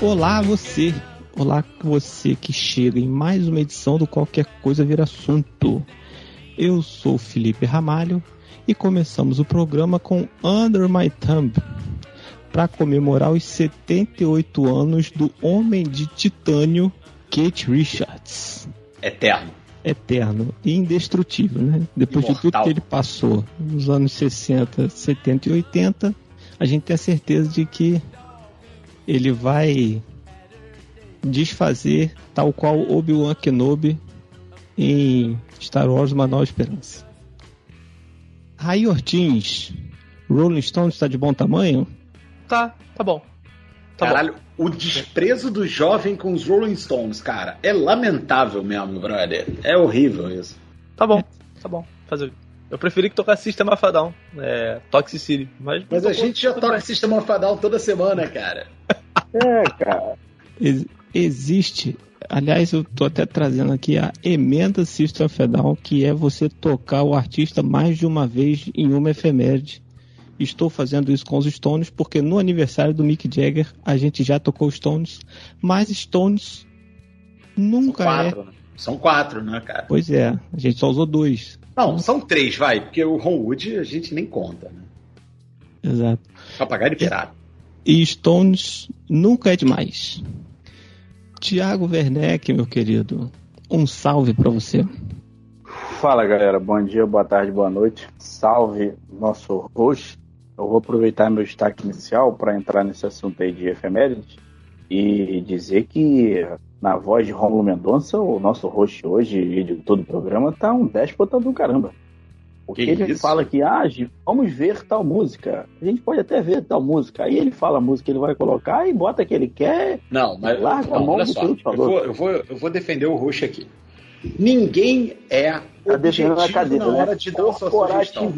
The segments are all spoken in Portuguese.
Olá você, olá você que chega em mais uma edição do Qualquer Coisa Vira Assunto. Eu sou o Felipe Ramalho e começamos o programa com Under My Thumb para comemorar os 78 anos do Homem de Titânio Kate Richards. Eterno. Eterno e indestrutível, né? Depois Imortal. de tudo que ele passou nos anos 60, 70 e 80, a gente tem a certeza de que ele vai desfazer tal qual Obi-Wan Kenobi em Star Wars Uma Nova Esperança. Raí Ortins, Rolling Stone está de bom tamanho? Tá, tá bom. Tá Caralho, bom. o desprezo do jovem com os Rolling Stones, cara, é lamentável mesmo, brother. É horrível isso. Tá bom, tá bom. Fazer. Eu preferi que tocasse System of a Down, é, Toxicity. Mas, mas a gente já toca System of a Down toda semana, cara. é, cara. Ex existe, aliás, eu tô até trazendo aqui a emenda System of a Down, que é você tocar o artista mais de uma vez em uma efeméride. Estou fazendo isso com os Stones, porque no aniversário do Mick Jagger a gente já tocou Stones, mas Stones nunca São quatro, é. Né? São quatro, né, cara? Pois é, a gente só usou dois. Não, são três, vai, porque o Ron Wood a gente nem conta, né? Exato. Papagaio de pirata. E Stones nunca é demais. Tiago Werneck, meu querido, um salve para você. Fala galera, bom dia, boa tarde, boa noite. Salve nosso host. Eu vou aproveitar meu destaque inicial para entrar nesse assunto aí de efemérides e dizer que na voz de Romulo Mendonça, o nosso host hoje e de todo o programa, tá um déspota do caramba. Porque que ele isso? fala que, ah, vamos ver tal música. A gente pode até ver tal música. Aí ele fala a música que ele vai colocar e bota que ele quer. Não, mas larga não, a mão olha só. Eu vou, eu, vou, eu vou defender o host aqui. Ninguém é tá objetivo na, cadeira, na hora né? de dar sua sugestão.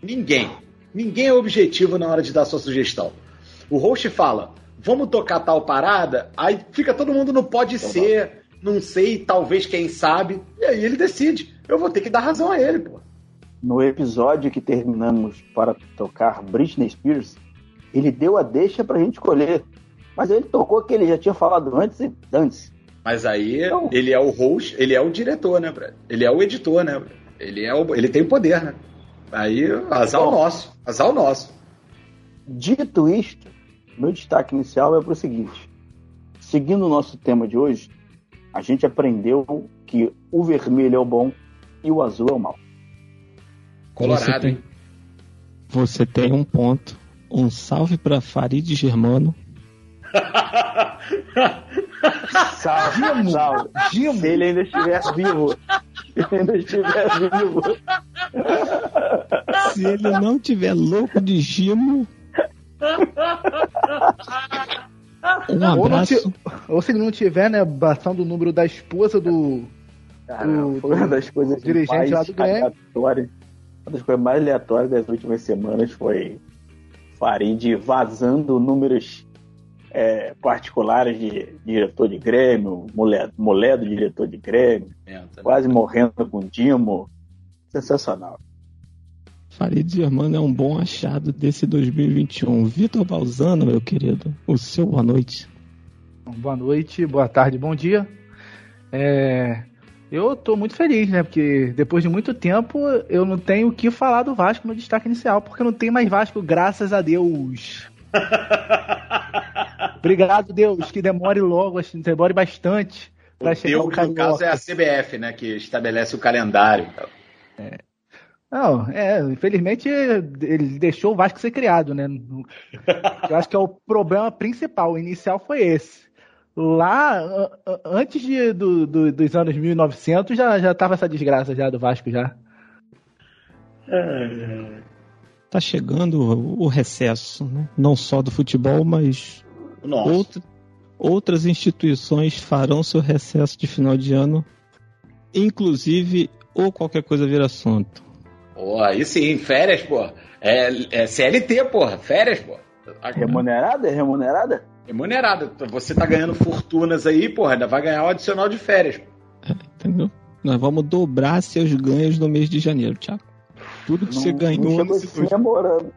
Ninguém. Ninguém é objetivo na hora de dar sua sugestão. O host fala, vamos tocar tal parada, aí fica todo mundo no pode então, ser, não sei, talvez, quem sabe, e aí ele decide. Eu vou ter que dar razão a ele, pô. No episódio que terminamos para tocar Britney Spears, ele deu a deixa pra gente escolher. Mas ele tocou que ele já tinha falado antes e antes. Mas aí então, ele é o host, ele é o diretor, né, Brad? Ele é o editor, né? Ele, é o, ele tem o poder, né? Aí, azar o nosso. Azar o nosso. Dito isto, meu destaque inicial é para o seguinte: seguindo o nosso tema de hoje, a gente aprendeu que o vermelho é o bom e o azul é o mal. Colorado. Você tem, você tem um ponto. Um salve para Farid Germano. salve, salve. Gimo. Se ele ainda estiver vivo. Se ele ainda estiver vivo. Se ele não tiver louco de Gimo, um. Ou, ou, se ele não tiver, né, bastando o número da esposa do. Caramba, foi uma das coisas dirigente lá do Grêmio. Uma das coisas mais aleatórias das últimas semanas foi Farid vazando números é, particulares de diretor de Grêmio, mulher, mulher do diretor de Grêmio, é, tá quase morrendo com Dimo. Sensacional. Farid Germano é um bom achado desse 2021. Vitor Balzano, meu querido, o seu boa noite. Boa noite, boa tarde, bom dia. É, eu tô muito feliz, né? Porque depois de muito tempo eu não tenho o que falar do Vasco no destaque inicial, porque não tem mais Vasco, graças a Deus. Obrigado, Deus, que demore logo, assim, demore bastante. Pra chegar Deus, no caso, é a CBF, né? Que estabelece o calendário. É. Não, é, infelizmente ele deixou o Vasco ser criado, né? Eu acho que é o problema principal, o inicial foi esse. Lá, antes de, do, do, dos anos 1900, já, já tava essa desgraça já do Vasco já. É. Tá chegando o recesso, né? não só do futebol, mas outra, outras instituições farão seu recesso de final de ano, inclusive ou qualquer coisa vir assunto. Pô, aí sim, férias, pô. É, é CLT, porra, férias, pô. Remunerada? É remunerada? Remunerada. Você tá ganhando fortunas aí, porra, ainda vai ganhar o adicional de férias. É, entendeu? Nós vamos dobrar seus ganhos no mês de janeiro, Thiago. Tudo que não, você ganhou não chegou se memorando.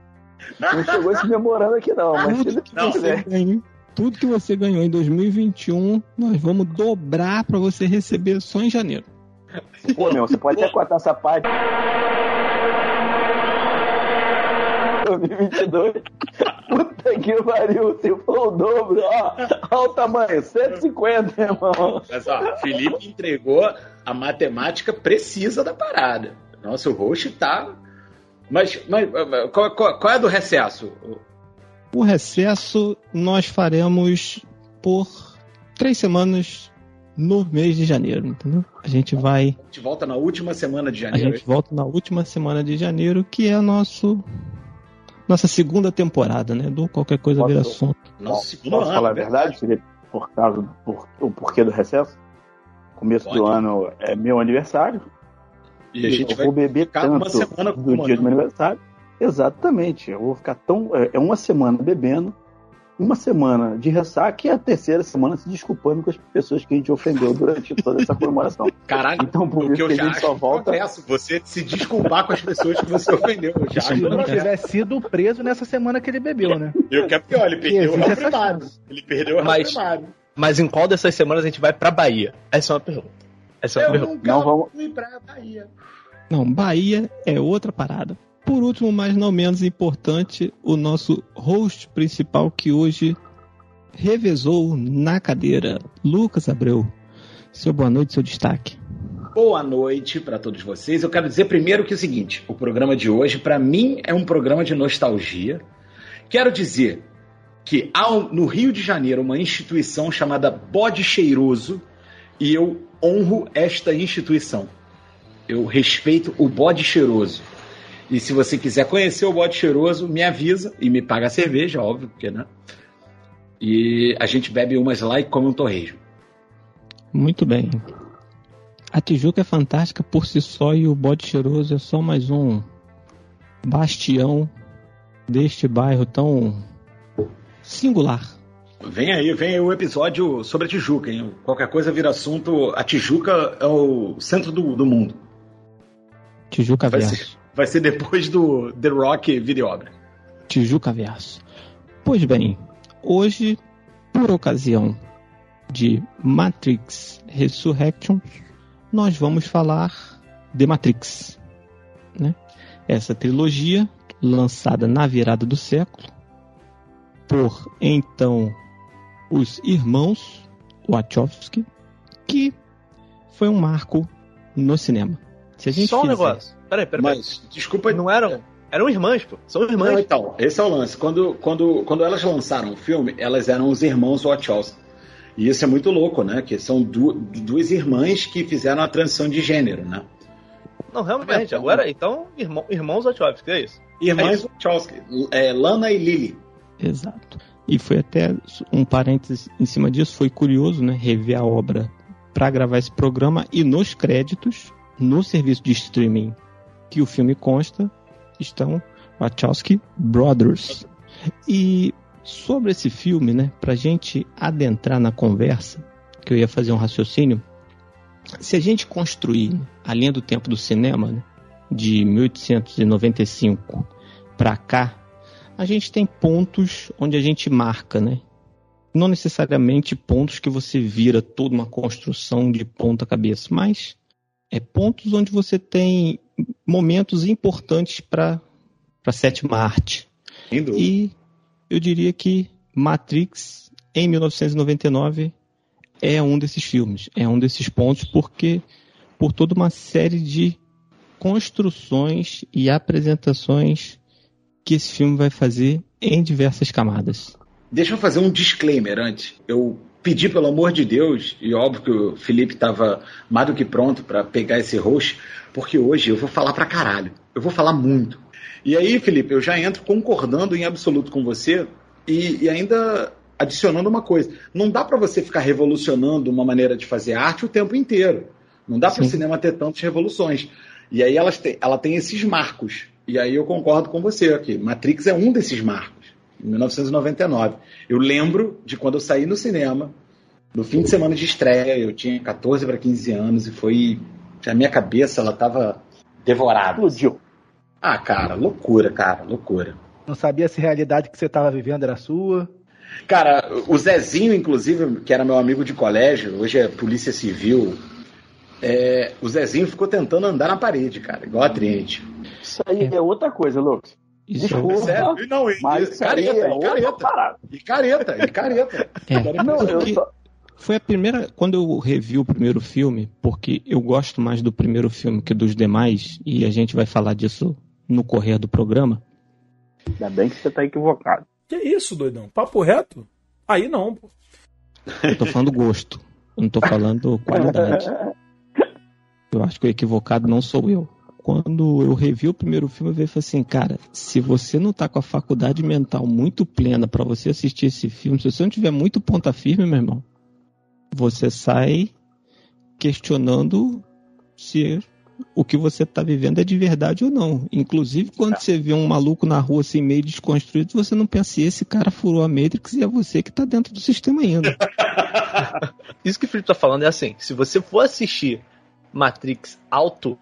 Não chegou esse memorando aqui, não. Mas tudo que não, você ganhou. Tudo que você ganhou em 2021, nós vamos dobrar para você receber só em janeiro. Pô, meu, você pode até cortar essa parte. 2022. Puta que pariu, se for o dobro, ó. Olha o tamanho, 150, irmão. Mas, ó, Felipe entregou a matemática precisa da parada. Nossa, o host tá. Mas, mas qual, qual, qual é do recesso? O recesso nós faremos por três semanas no mês de janeiro, entendeu? A gente vai. A gente volta na última semana de janeiro. A gente volta na última semana de janeiro, que é nosso nossa segunda temporada, né? Do qualquer coisa posso, vira assunto. Nossa, posso, posso falar a verdade, Felipe? Por causa do por, o porquê do recesso? Começo Pode. do ano é meu aniversário. E a gente eu vai vou beber tanto uma semana do dia do meu aniversário. Exatamente. Eu vou ficar tão. É, é uma semana bebendo uma semana de ressaca e a terceira semana se desculpando com as pessoas que a gente ofendeu durante toda essa comemoração. Caralho, então por isso que, a gente só volta. você se desculpar com as pessoas que você ofendeu. Eu já Se ele não tivesse sido preso nessa semana que ele bebeu, né? Eu quero pior, ele perdeu o primário. Ele perdeu o mas, primário. Mas em qual dessas semanas a gente vai pra Bahia? Essa é uma pergunta. Essa é uma eu pergunta. Não vamos ir pra Bahia. Não, Bahia é outra parada. Por último, mas não menos importante, o nosso host principal que hoje revezou na cadeira, Lucas Abreu. Seu boa noite, seu destaque. Boa noite para todos vocês. Eu quero dizer primeiro que é o seguinte: o programa de hoje, para mim, é um programa de nostalgia. Quero dizer que há no Rio de Janeiro uma instituição chamada Bode Cheiroso e eu honro esta instituição. Eu respeito o Bode Cheiroso. E se você quiser conhecer o bode cheiroso, me avisa e me paga a cerveja, óbvio, porque, né? E a gente bebe umas lá e come um torresmo. Muito bem. A Tijuca é fantástica por si só e o bode cheiroso é só mais um bastião deste bairro tão singular. Vem aí, vem aí o episódio sobre a Tijuca, hein? Qualquer coisa vira assunto. A Tijuca é o centro do, do mundo. Tijuca Verso. Vai ser depois do The Rock Video Obra. Tijuca Verso. Pois bem, hoje, por ocasião de Matrix Resurrection, nós vamos falar de Matrix. Né? Essa trilogia, lançada na virada do século, por então os irmãos Wachowski, que foi um marco no cinema. Se a gente Só um negócio. Peraí, peraí. Mas, desculpa. Não eram. Eram irmãs, pô. São irmãs. Não, então, esse é o lance. Quando, quando, quando elas lançaram o filme, elas eram os irmãos Wachowski. E isso é muito louco, né? Que são du duas irmãs que fizeram a transição de gênero, né? Não, realmente. É, agora, então, irmão, irmãos Wachowski, é isso? Irmãs é Wachowski. É, Lana e Lily. Exato. E foi até um parênteses em cima disso, foi curioso, né? Rever a obra para gravar esse programa e nos créditos, no serviço de streaming que o filme consta estão Wachowski Brothers. E sobre esse filme, né, pra gente adentrar na conversa, que eu ia fazer um raciocínio, se a gente construir a linha do tempo do cinema, né, de 1895 para cá, a gente tem pontos onde a gente marca, né? Não necessariamente pontos que você vira toda uma construção de ponta cabeça, mas é pontos onde você tem momentos importantes para a sétima arte. E eu diria que Matrix, em 1999, é um desses filmes, é um desses pontos, porque por toda uma série de construções e apresentações que esse filme vai fazer em diversas camadas. Deixa eu fazer um disclaimer antes. Eu pedir, pelo amor de Deus, e óbvio que o Felipe estava mais do que pronto para pegar esse host, porque hoje eu vou falar pra caralho. Eu vou falar muito. E aí, Felipe, eu já entro concordando em absoluto com você e, e ainda adicionando uma coisa. Não dá para você ficar revolucionando uma maneira de fazer arte o tempo inteiro. Não dá para o cinema ter tantas revoluções. E aí elas têm, ela tem esses marcos. E aí eu concordo com você aqui. Matrix é um desses marcos em 1999. Eu lembro de quando eu saí no cinema, no fim de semana de estreia, eu tinha 14 para 15 anos e foi. A minha cabeça, ela tava devorada. Explodiu. Ah, cara, loucura, cara, loucura. Não sabia se a realidade que você estava vivendo era sua. Cara, o Zezinho, inclusive, que era meu amigo de colégio, hoje é polícia civil, é, o Zezinho ficou tentando andar na parede, cara, igual a Triente. Isso aí é outra coisa, Lucas. Desculpa, é sério. Não, mas careta, é e careta, e careta, e careta. É. Não, eu só... Foi a primeira. Quando eu revi o primeiro filme, porque eu gosto mais do primeiro filme que dos demais, e a gente vai falar disso no correr do programa. Ainda bem que você tá equivocado. Que isso, doidão? Papo reto? Aí não, pô. Eu tô falando gosto. Eu não tô falando qualidade. Eu acho que o equivocado não sou eu. Quando eu revi o primeiro filme, eu vi assim, cara, se você não tá com a faculdade mental muito plena para você assistir esse filme, se você não tiver muito ponta firme, meu irmão, você sai questionando se o que você está vivendo é de verdade ou não. Inclusive, quando é. você vê um maluco na rua assim, meio desconstruído, você não pensa se esse cara furou a Matrix e é você que está dentro do sistema ainda. Isso que o Felipe está falando é assim: se você for assistir Matrix alto,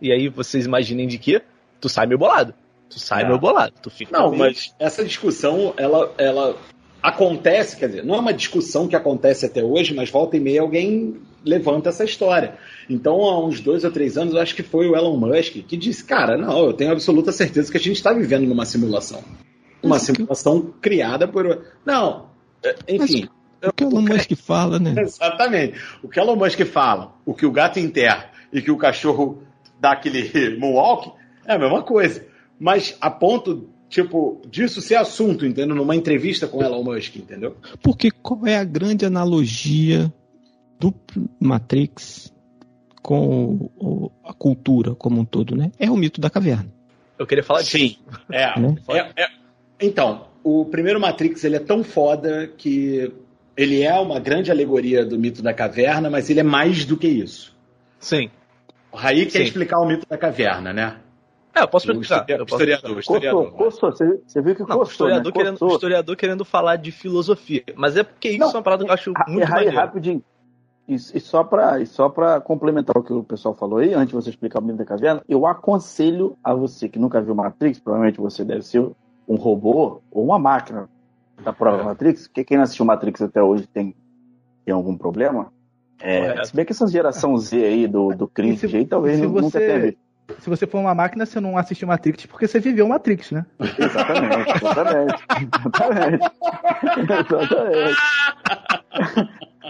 e aí vocês imaginem de que, tu sai meio bolado. Tu sai é. meio bolado. Tu fica não, meio... mas essa discussão, ela, ela acontece, quer dizer, não é uma discussão que acontece até hoje, mas volta e meia alguém levanta essa história. Então, há uns dois ou três anos, eu acho que foi o Elon Musk que disse: Cara, não, eu tenho absoluta certeza que a gente está vivendo numa simulação. Uma simulação criada por. Não, é, enfim. Mas o que o Elon Musk fala, né? Exatamente. O que o Elon Musk fala, o que o gato enterra e que o cachorro dá aquele moonwalk, é a mesma coisa. Mas a ponto tipo, disso ser assunto, entendeu? Numa entrevista com Elon Musk, entendeu? Porque qual é a grande analogia do Matrix com a cultura como um todo, né? É o mito da caverna. Eu queria falar disso. Sim, é, né? é, é. Então, o primeiro Matrix ele é tão foda que ele é uma grande alegoria do mito da caverna, mas ele é mais do que isso. Sim. O Raí quer explicar o mito da caverna, né? É, eu posso explicar. Eu posso historiador, historiador. Costou, você, você viu que não, costou, historiador, né? querendo, historiador querendo falar de filosofia. Mas é porque isso não, é uma parada que eu acho muito é, maneiro. rapidinho. E, e só para só para complementar o que o pessoal falou aí, antes de você explicar o mito da caverna, eu aconselho a você que nunca viu Matrix, provavelmente você deve ser um robô ou uma máquina da prova é. Matrix, porque quem não assistiu Matrix até hoje tem, tem algum problema. É, se bem que essa geração Z aí do, do cringe aí, talvez nunca você... tenha visto se você for uma máquina, você não assistiu Matrix porque você viveu Matrix, né? Exatamente, exatamente. exatamente. exatamente.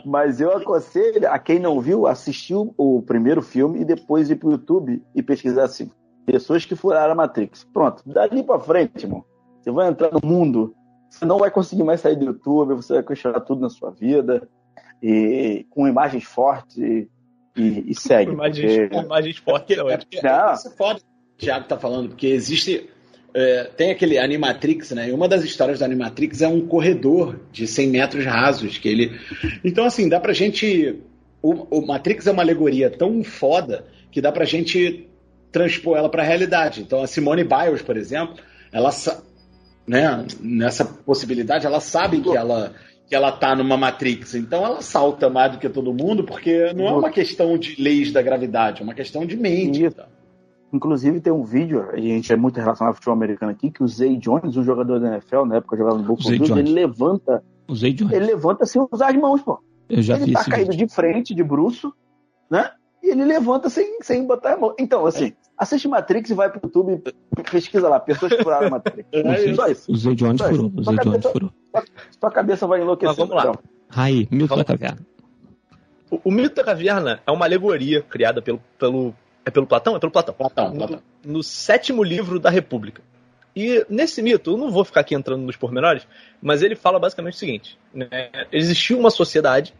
Mas eu aconselho a quem não viu, assistir o primeiro filme e depois ir pro YouTube e pesquisar assim. Pessoas que furaram a Matrix. Pronto, dali pra frente, irmão. Você vai entrar no mundo, você não vai conseguir mais sair do YouTube, você vai questionar tudo na sua vida. E com imagens fortes e, e segue. Imagens, porque... imagens fortes. É, é, é, isso é foda o Thiago tá falando, porque existe. É, tem aquele Animatrix, né? E uma das histórias do Animatrix é um corredor de 100 metros rasos. que ele Então, assim, dá pra gente. O, o Matrix é uma alegoria tão foda que dá pra gente transpor ela pra realidade. Então, a Simone Biles, por exemplo, ela. Né, nessa possibilidade, ela sabe que ela que ela tá numa Matrix. Então ela salta mais do que todo mundo, porque não é uma questão de leis da gravidade, é uma questão de mente. Tá? Inclusive tem um vídeo, a gente é muito relacionado ao futebol americano aqui, que o Zay Jones, um jogador da NFL, na época jogava no Buffalo Bills, ele levanta. O Zay Jones. Ele levanta sem usar as mãos, pô. Eu já ele vi tá caído vídeo. de frente, de bruxo, né? E ele levanta sem, sem botar a mão. Então, assim, assiste Matrix e vai pro YouTube e pesquisa lá, pessoas que furaram Matrix. É só isso. O Zay Jones furou. O Zay Jones furou. Sua cabeça vai enlouquecer. Mas vamos lá. Então. Raí, mito vamos. da caverna. O, o, mito da caverna é uma alegoria criada pelo, pelo. É pelo Platão? É pelo Platão. Platão, no, Platão. no sétimo livro da República. E nesse mito, eu não vou ficar aqui entrando nos pormenores, mas ele fala basicamente o seguinte: né? existiu uma sociedade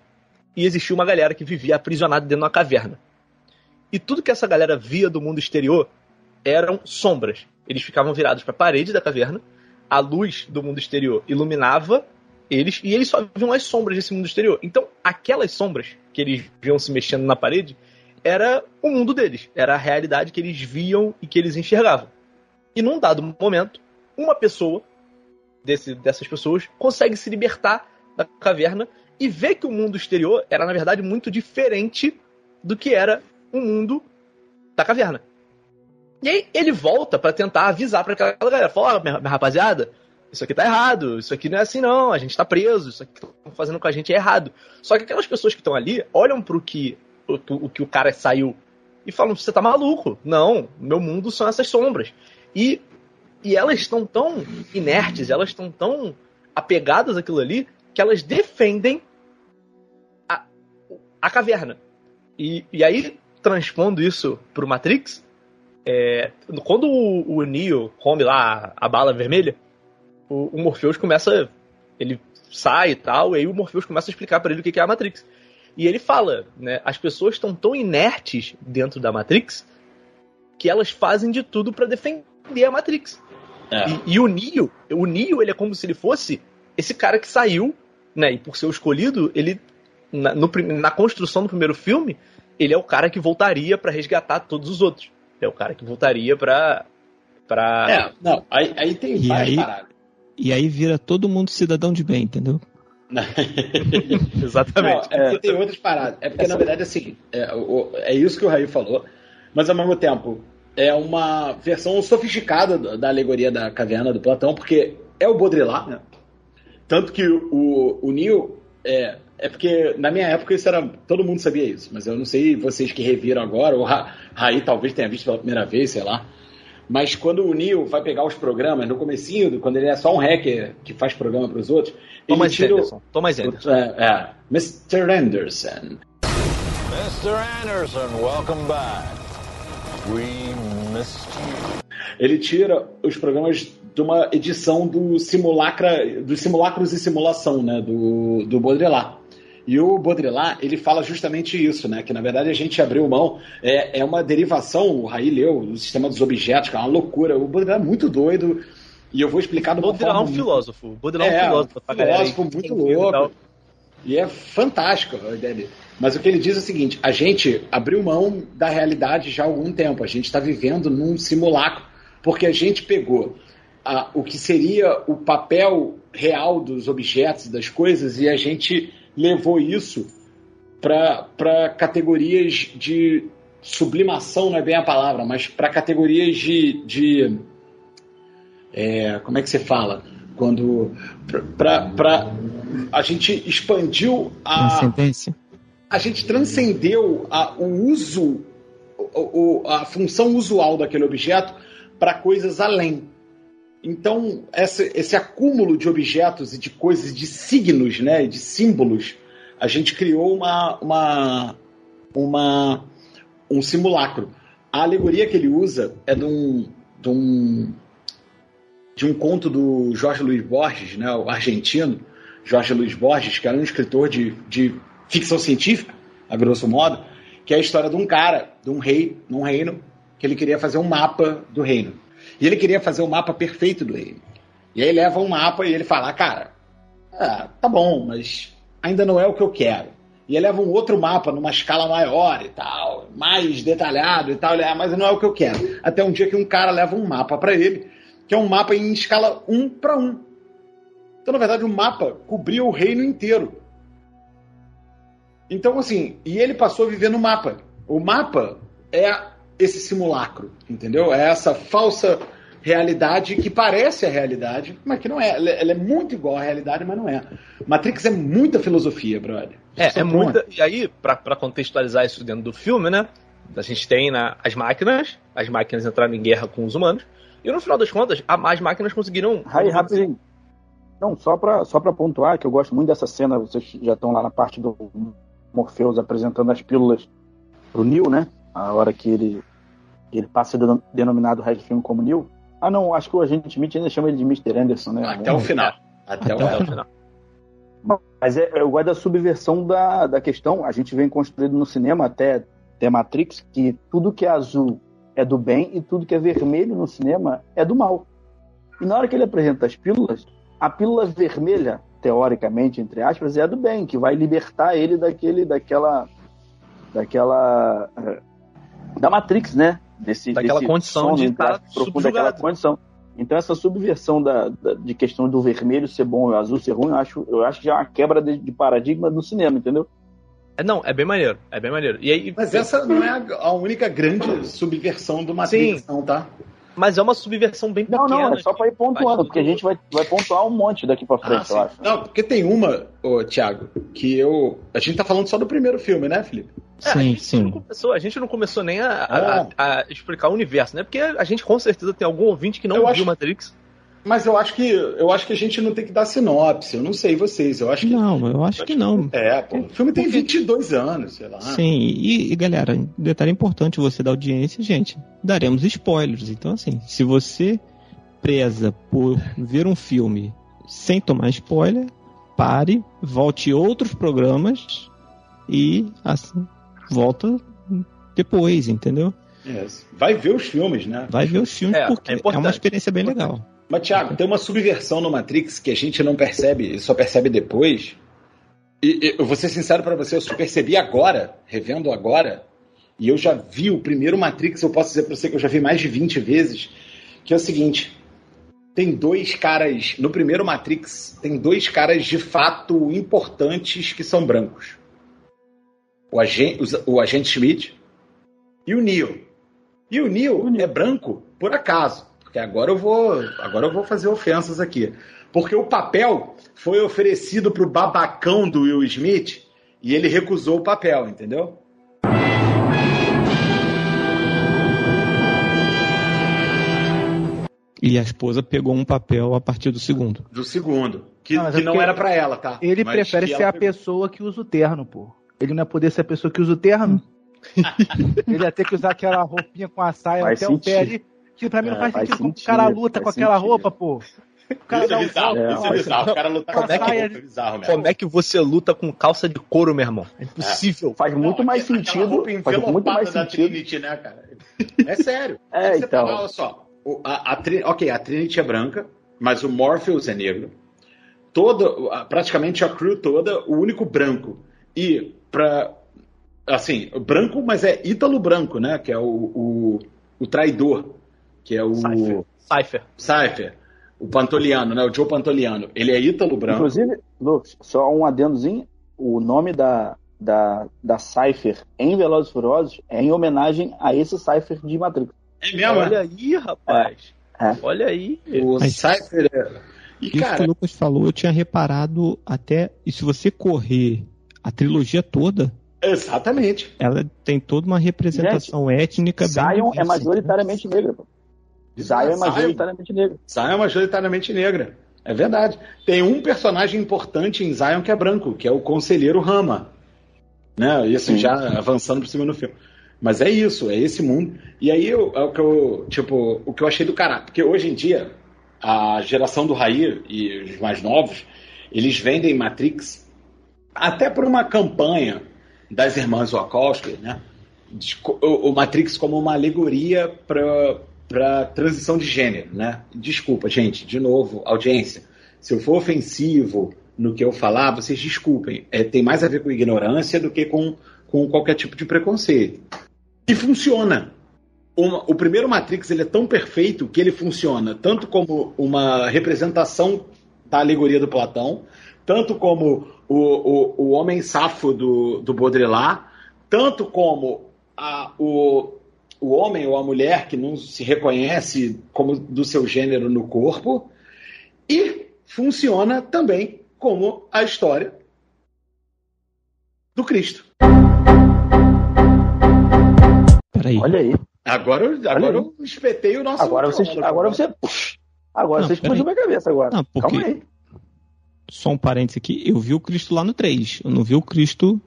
e existiu uma galera que vivia aprisionada dentro de uma caverna. E tudo que essa galera via do mundo exterior eram sombras. Eles ficavam virados para a parede da caverna, a luz do mundo exterior iluminava eles e eles só viam as sombras desse mundo exterior. Então, aquelas sombras que eles viam se mexendo na parede era o mundo deles, era a realidade que eles viam e que eles enxergavam. E num dado momento, uma pessoa desse, dessas pessoas consegue se libertar da caverna e ver que o mundo exterior era na verdade muito diferente do que era o mundo da caverna. E aí ele volta para tentar avisar para aquela galera, fala, minha, minha rapaziada, isso aqui tá errado, isso aqui não é assim não, a gente tá preso, isso aqui que estão fazendo com a gente é errado. Só que aquelas pessoas que estão ali olham pro que o, o que o cara saiu e falam, você tá maluco. Não, meu mundo são essas sombras. E, e elas estão tão inertes, elas estão tão apegadas àquilo ali, que elas defendem a, a caverna. E, e aí, transpondo isso pro Matrix, é, quando o, o Neo come lá a, bala vermelha, o, o Morpheus começa. Ele sai e tal, e aí o Morpheus começa a explicar para ele o que é a Matrix. E ele fala, né? As pessoas estão tão inertes dentro da Matrix que elas fazem de tudo para defender a Matrix. É. E, e, o Neo, o Neo, ele é como se ele fosse esse cara que saiu, né? E por ser o escolhido, ele na, no, na construção do primeiro filme, ele é o cara que voltaria para resgatar todos os outros. Ele é o cara que voltaria para para É, não, aí, aí tem e aí, paradas. E aí vira todo mundo cidadão de bem, entendeu? Exatamente. Não, é, tem outras paradas. É porque, na verdade, assim, é, é isso que o Raí falou, mas ao mesmo tempo é uma versão sofisticada da alegoria da caverna do Platão, porque é o Baudrillard, né? Tanto que o, o Neil é, é porque na minha época isso era. Todo mundo sabia isso, mas eu não sei vocês que reviram agora, o Raí talvez tenha visto pela primeira vez, sei lá. Mas quando o Neil vai pegar os programas, no comecinho, quando ele é só um hacker que faz programa para os outros... Thomas tira Anderson. Thomas Anderson. É, é, Mr. Anderson. Mr. Anderson, welcome back. We missed you. Ele tira os programas de uma edição do simulacra, dos simulacros e simulação, né, do, do Baudrillard. E o Baudrillard, ele fala justamente isso, né? Que na verdade a gente abriu mão, é, é uma derivação, o Raí leu, do sistema dos objetos, que é uma loucura. O Baudrillard é muito doido, e eu vou explicar do Baudrillard é um filósofo. Baudrillard é um filósofo. Um filósofo muito louco. E é fantástico a ideia dele. Mas o que ele diz é o seguinte: a gente abriu mão da realidade já há algum tempo. A gente está vivendo num simulacro, porque a gente pegou a, o que seria o papel real dos objetos, das coisas, e a gente levou isso para categorias de sublimação, não é bem a palavra, mas para categorias de. de é, como é que você fala? Quando. Para. A gente expandiu a. Transcendência. A gente transcendeu a, o uso, o, a função usual daquele objeto para coisas além. Então, essa, esse acúmulo de objetos e de coisas, de signos, né, de símbolos, a gente criou uma, uma, uma, um simulacro. A alegoria que ele usa é de um, de um, de um conto do Jorge Luiz Borges, né, o argentino, Jorge Luiz Borges, que era um escritor de, de ficção científica, a grosso modo, que é a história de um cara, de um rei, num reino, que ele queria fazer um mapa do reino. E ele queria fazer o mapa perfeito do reino. E aí leva um mapa e ele fala, cara, ah, tá bom, mas ainda não é o que eu quero. E ele leva um outro mapa numa escala maior e tal, mais detalhado e tal, ele, ah, mas não é o que eu quero. Até um dia que um cara leva um mapa para ele, que é um mapa em escala 1 para 1. Então, na verdade, o mapa cobria o reino inteiro. Então, assim, e ele passou a viver no mapa. O mapa é esse simulacro, entendeu? É essa falsa realidade que parece a realidade, mas que não é. Ela é muito igual à realidade, mas não é. Matrix é muita filosofia, brother. É, é muita. E aí, para contextualizar isso dentro do filme, né? A gente tem na, as máquinas, as máquinas entraram em guerra com os humanos, e no final das contas, as máquinas conseguiram. Aí, rapidinho. Não, só para só pra pontuar, que eu gosto muito dessa cena, vocês já estão lá na parte do Morpheus apresentando as pílulas pro Neil, né? A hora que ele ele passa a ser denominado o resto do filme como Neil. Ah, não, acho que o agente Smith ainda chama ele de Mr. Anderson, né? Até o final. Até, Até o final. Mas é, eu gosto da subversão da, da questão. A gente vem construído no cinema até, até Matrix que tudo que é azul é do bem e tudo que é vermelho no cinema é do mal. E na hora que ele apresenta as pílulas, a pílula vermelha, teoricamente, entre aspas, é a do bem, que vai libertar ele daquele, daquela, daquela, eh, da Matrix, né? Desse, daquela desse condição de estar profundo daquela condição. Então essa subversão da, da, de questão do vermelho ser bom e o azul ser ruim, eu acho, eu acho que já é uma quebra de, de paradigma no cinema, entendeu? É, não, é bem maneiro, é bem maneiro. E aí, Mas essa não é a única grande subversão do Matrix, Sim. não, tá? Mas é uma subversão bem pequena. Não, não, é só pra ir pontuando, porque a gente vai, vai pontuar um monte daqui pra frente, ah, eu acho. Não, porque tem uma, ô, Thiago, que eu. A gente tá falando só do primeiro filme, né, Felipe? É, sim, a sim. Começou, a gente não começou nem a, a, a, a, explicar o universo, né? Porque a gente com certeza tem algum ouvinte que não eu viu acho... Matrix. Mas eu acho que eu acho que a gente não tem que dar sinopse. Eu não sei vocês. Eu acho que não. Eu acho que não. É, pô, o filme tem 22 anos, sei lá. Sim. E, e galera, detalhe importante você da audiência, gente. Daremos spoilers. Então assim, se você preza por ver um filme sem tomar spoiler, pare, volte outros programas e assim volta depois, entendeu? Yes. Vai ver os filmes, né? Vai ver os filmes é, porque é, é uma experiência bem legal. Mas, Thiago, tem uma subversão no Matrix que a gente não percebe, só percebe depois. E, eu vou ser sincero para você, eu só percebi agora, revendo agora, e eu já vi o primeiro Matrix, eu posso dizer para você que eu já vi mais de 20 vezes, que é o seguinte: tem dois caras, no primeiro Matrix, tem dois caras de fato importantes que são brancos. O agente, o agente Schmidt e o Neo. E o Neo, o Neo é branco por acaso. Porque agora eu vou, agora eu vou fazer ofensas aqui. Porque o papel foi oferecido pro babacão do Will Smith e ele recusou o papel, entendeu? E a esposa pegou um papel a partir do segundo. Do segundo. Que não, que não era para ela, tá? Ele mas prefere ser a pegou. pessoa que usa o terno, pô. Ele não ia poder ser a pessoa que usa o terno. ele ia ter que usar aquela roupinha com a saia Vai até sentir. o pé ali. Que pra mim não é, faz, faz sentido, sentido, o cara luta com aquela sentido. roupa, pô. O cara isso é bizarro, um... isso é bizarro. O cara luta com é que, é bizarro mesmo. Como é que você luta com calça de couro, meu irmão? É impossível. É. Faz muito mais sentido. Faz muito mais sentido. Trinity, né, cara? É sério. é, então. Fala, olha só. A, a, ok, a Trinity é branca, mas o Morpheus é negro. Toda, praticamente a crew toda, o único branco. E pra. Assim, branco, mas é Ítalo Branco, né? Que é o, o, o traidor que é o. Cypher. Cypher. O Pantoliano, né? O Joe Pantoliano. Ele é ítalo branco. Inclusive, Lucas, só um adendozinho. O nome da, da, da Cypher em Velozes Furiosos é em homenagem a esse Cypher de Matrix. É mesmo? Olha aí, rapaz. É. Olha aí. O Mas, Cypher é... E, isso cara... que o Lucas falou, eu tinha reparado até. E se você correr a trilogia toda, Exatamente. Ela tem toda uma representação Gente, étnica Zion bem. Zion é majoritariamente negra. Zion é majoritariamente negra. Zion é majoritariamente negra. É verdade. Tem um personagem importante em Zion que é branco, que é o conselheiro Rama. Né? Isso Sim. já avançando pro segundo filme. Mas é isso, é esse mundo. E aí eu, é o que eu, tipo, o que eu achei do caralho. Porque hoje em dia, a geração do Raí e os mais novos, eles vendem Matrix até por uma campanha das irmãs Wachowski, né? O Matrix como uma alegoria para para transição de gênero, né? Desculpa, gente, de novo, audiência. Se eu for ofensivo no que eu falar, vocês desculpem. É, tem mais a ver com ignorância do que com, com qualquer tipo de preconceito. E funciona. Uma, o primeiro Matrix ele é tão perfeito que ele funciona tanto como uma representação da alegoria do Platão, tanto como o, o, o homem safo do, do Baudrillard, tanto como a, o, o homem ou a mulher que não se reconhece como do seu gênero no corpo, e funciona também como a história do Cristo. Peraí. Olha aí. Agora, agora eu espetei o nosso. Agora você. Agora você. Agora não, você explodiu minha cabeça agora. Não, porque... Calma aí. Só um parênteses aqui. Eu vi o Cristo lá no 3. Eu não vi o Cristo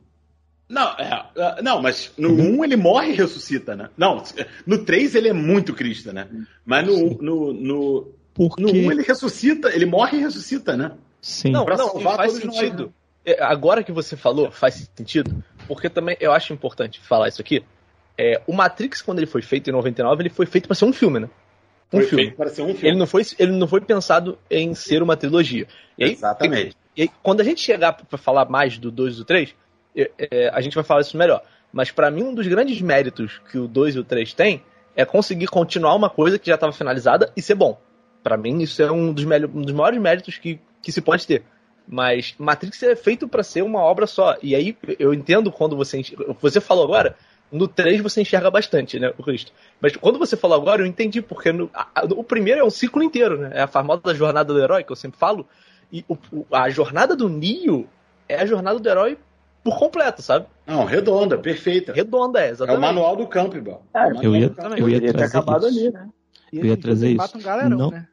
não, é, é, não, mas no 1 uhum. um ele morre e ressuscita, né? Não, no 3 ele é muito Cristo, né? Mas no, no, no, no 1 um ele ressuscita, ele morre e ressuscita, né? Sim. Não, pra não, salvar faz sentido. Nós, é, Agora que você falou, faz sentido, porque também eu acho importante falar isso aqui. É, o Matrix, quando ele foi feito em 99, ele foi feito para ser um filme, né? Um foi filme. feito para ser um filme. Ele não, foi, ele não foi pensado em ser uma trilogia. E aí, Exatamente. E, e aí, quando a gente chegar para falar mais do 2 e do 3, é, a gente vai falar isso melhor. Mas para mim, um dos grandes méritos que o 2 e o 3 têm é conseguir continuar uma coisa que já estava finalizada e ser bom. Para mim, isso é um dos, um dos maiores méritos que, que se pode ter. Mas Matrix é feito para ser uma obra só. E aí eu entendo quando você. Você falou agora No 3 você enxerga bastante, né, o Cristo. Mas quando você falou agora, eu entendi, porque no, a, o primeiro é um ciclo inteiro, né? É a famosa jornada do herói, que eu sempre falo. E o, a jornada do Neo é a jornada do herói por completo, sabe? Não, redonda, perfeita. Redonda, é, exatamente. É o manual do Campbell. É, eu ia, eu ia, ia ter acabado isso. ali, né? eu ia trazer isso. Mata um galerão, não. né?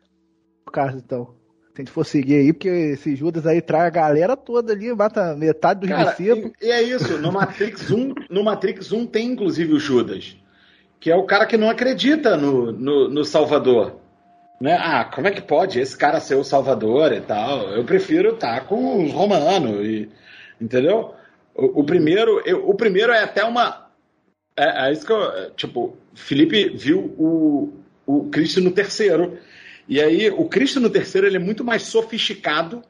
Por causa, então. Se a gente for seguir aí, porque esse Judas aí traz a galera toda ali, mata metade dos Cara, discípulos. E, e, é isso, no Matrix 1, no Matrix 1 tem inclusive o Judas, que é o cara que não acredita no, no, no Salvador. Né? Ah, como é que pode esse cara ser o Salvador e tal? Eu prefiro estar tá com os romanos, e, entendeu? O, o primeiro, eu, o primeiro é até uma. É, é isso que eu. Tipo, Felipe viu o, o Cristo no terceiro. E aí, o Cristo no terceiro ele é muito mais sofisticado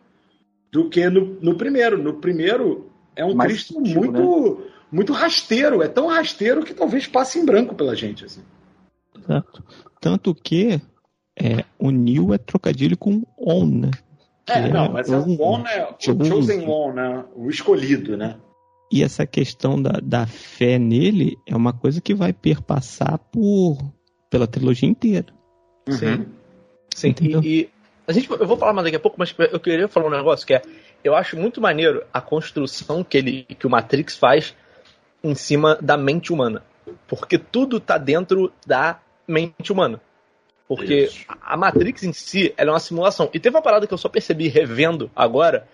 do que no, no primeiro. No primeiro é um mais Cristo sutil, muito, né? muito rasteiro. É tão rasteiro que talvez passe em branco pela gente. Assim. Exato. Tanto que é, o New é trocadilho com On, né? É, é, não, mas é o On é o Chosen One, né? O escolhido, né? E essa questão da, da fé nele é uma coisa que vai perpassar por, pela trilogia inteira. Uhum. Sim. Sim, e, e, a gente, eu vou falar mais daqui a pouco, mas eu queria falar um negócio que é, eu acho muito maneiro a construção que, ele, que o Matrix faz em cima da mente humana. Porque tudo tá dentro da mente humana. Porque Isso. a Matrix em si, ela é uma simulação. E teve uma parada que eu só percebi revendo agora,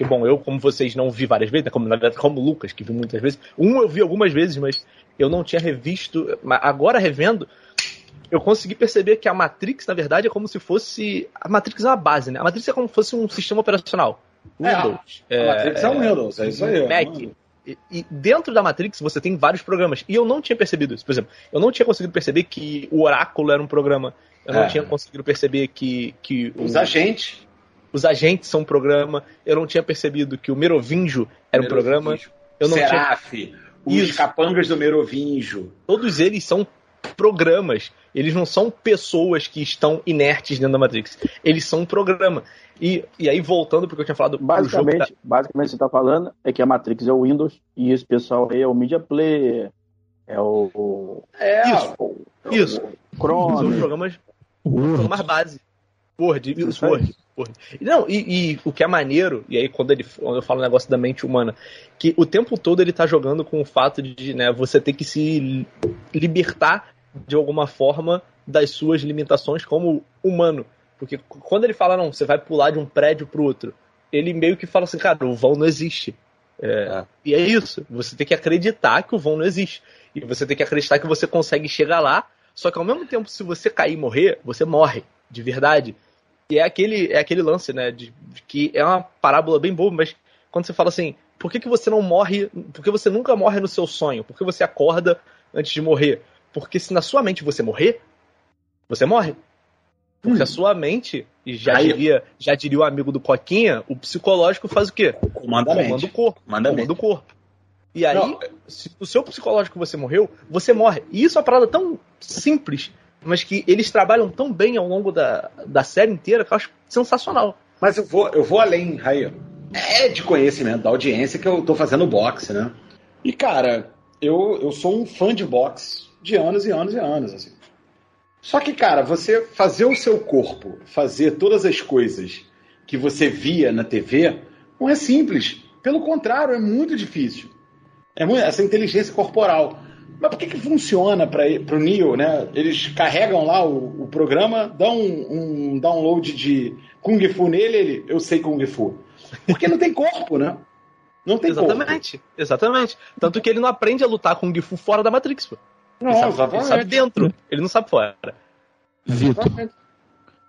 porque, bom, eu, como vocês não vi várias vezes, né, como, na verdade, como o Lucas, que viu muitas vezes. Um eu vi algumas vezes, mas eu não tinha revisto. Agora revendo, eu consegui perceber que a Matrix, na verdade, é como se fosse. A Matrix é uma base, né? A Matrix é como se fosse um sistema operacional. Windows. É, a Matrix é, é um Windows, é isso aí. Mac. E, e, dentro da Matrix você tem vários programas. E eu não tinha percebido isso. Por exemplo, eu não tinha conseguido perceber que o Oráculo era um programa. Eu não é. tinha conseguido perceber que. que Os o, agentes. Os agentes são um programa. Eu não tinha percebido que o Merovingio era um programa. Eu não Seraf, tinha... os Isso. capangas do Merovingio. Todos eles são programas. Eles não são pessoas que estão inertes dentro da Matrix. Eles são um programa. E, e aí, voltando porque eu tinha falado. Basicamente, tá... basicamente, você está falando é que a Matrix é o Windows e esse pessoal aí é o Media Player. É o. É, isso. O, isso. O Chrome. São programas, programas base. Word, Word. Word. Não, e, e, o que é maneiro, e aí quando, ele, quando eu falo o negócio da mente humana, que o tempo todo ele tá jogando com o fato de né, você ter que se libertar de alguma forma das suas limitações como humano. Porque quando ele fala, não, você vai pular de um prédio pro outro, ele meio que fala assim, cara, o vão não existe. É, é. E é isso. Você tem que acreditar que o vão não existe. E você tem que acreditar que você consegue chegar lá. Só que ao mesmo tempo, se você cair e morrer, você morre, de verdade. E é aquele, é aquele lance, né? De, de, que é uma parábola bem boa, mas quando você fala assim, por que, que você não morre? Por que você nunca morre no seu sonho? Por que você acorda antes de morrer? Porque se na sua mente você morrer, você morre. Porque hum. a sua mente, e já diria, já diria o amigo do Coquinha, o psicológico faz o quê? Comanda, Comanda o corpo. Comanda, Comanda o corpo. E aí, não. se o seu psicológico você morreu, você morre. E isso é uma parada tão simples mas que eles trabalham tão bem ao longo da, da série inteira que eu acho sensacional. Mas eu vou, eu vou além, Raí. É de conhecimento da audiência que eu tô fazendo boxe, né? E, cara, eu, eu sou um fã de boxe de anos e anos e anos, assim. Só que, cara, você fazer o seu corpo fazer todas as coisas que você via na TV não é simples. Pelo contrário, é muito difícil. É muito, essa inteligência corporal. Mas por que, que funciona para o Neo, né? Eles carregam lá o, o, programa, dão um, um download de Kung Fu nele, ele, eu sei Kung Fu. Porque não tem corpo, né? Não tem exatamente, corpo. Exatamente. Tanto que ele não aprende a lutar Kung Fu fora da Matrix, pô. Não, ele sabe, ele sabe dentro, ele não sabe fora. Vitor.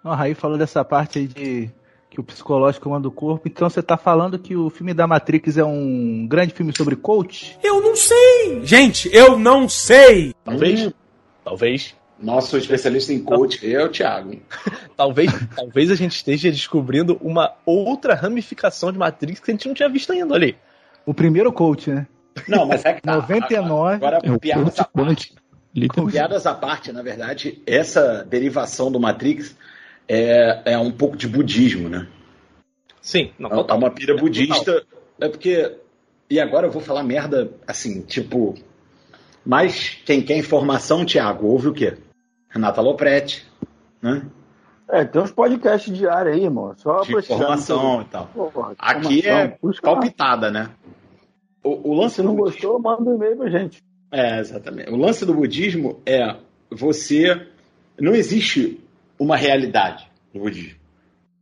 O Raí falou dessa parte aí de que o psicológico manda o corpo. Então você tá falando que o filme da Matrix é um grande filme sobre coach? Eu não sei! Gente, eu não sei! Talvez. Hum. Talvez. Nosso especialista em coach é o Thiago. talvez, talvez a gente esteja descobrindo uma outra ramificação de Matrix que a gente não tinha visto ainda ali. O primeiro coach, né? Não, mas é que tá. 99. Agora, agora é piadas à parte. Piadas à parte, na verdade, essa derivação do Matrix é, é um pouco de budismo, né? Sim, não, é, é uma pira budista. É porque. E agora eu vou falar merda assim, tipo. Mas quem quer informação, Tiago, ouve o quê? Renata Lopretti, né? É, tem uns podcasts diários aí, irmão. Só de informação e tal. Porra, Aqui é palpitada, né? O, o lance Se não gostou, manda um e-mail pra gente. É, exatamente. O lance do budismo é você. Não existe uma realidade no budismo.